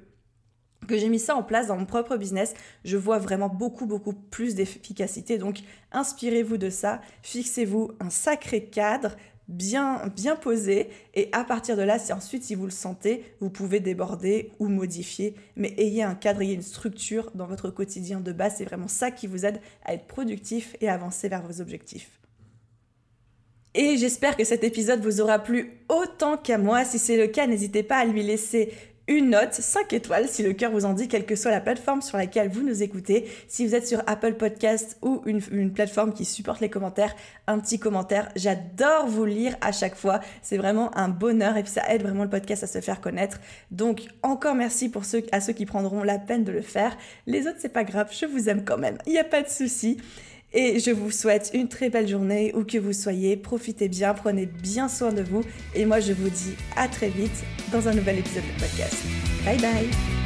que j'ai mis ça en place dans mon propre business, je vois vraiment beaucoup, beaucoup plus d'efficacité. Donc, inspirez-vous de ça, fixez-vous un sacré cadre bien, bien posé, et à partir de là, si ensuite, si vous le sentez, vous pouvez déborder ou modifier, mais ayez un cadre, ayez une structure dans votre quotidien de base, c'est vraiment ça qui vous aide à être productif et avancer vers vos objectifs. Et j'espère que cet épisode vous aura plu autant qu'à moi. Si c'est le cas, n'hésitez pas à lui laisser une note 5 étoiles si le cœur vous en dit, quelle que soit la plateforme sur laquelle vous nous écoutez. Si vous êtes sur Apple Podcast ou une, plateforme qui supporte les commentaires, un petit commentaire. J'adore vous lire à chaque fois. C'est vraiment un bonheur et ça aide vraiment le podcast à se faire connaître. Donc encore merci pour ceux, à ceux qui prendront la peine de le faire. Les autres, c'est pas grave, je vous aime quand même. Il n'y a pas de souci. Et je vous souhaite une très belle journée où que vous soyez. Profitez bien, prenez bien soin de vous. Et moi, je vous dis à très vite dans un nouvel épisode de podcast. Bye bye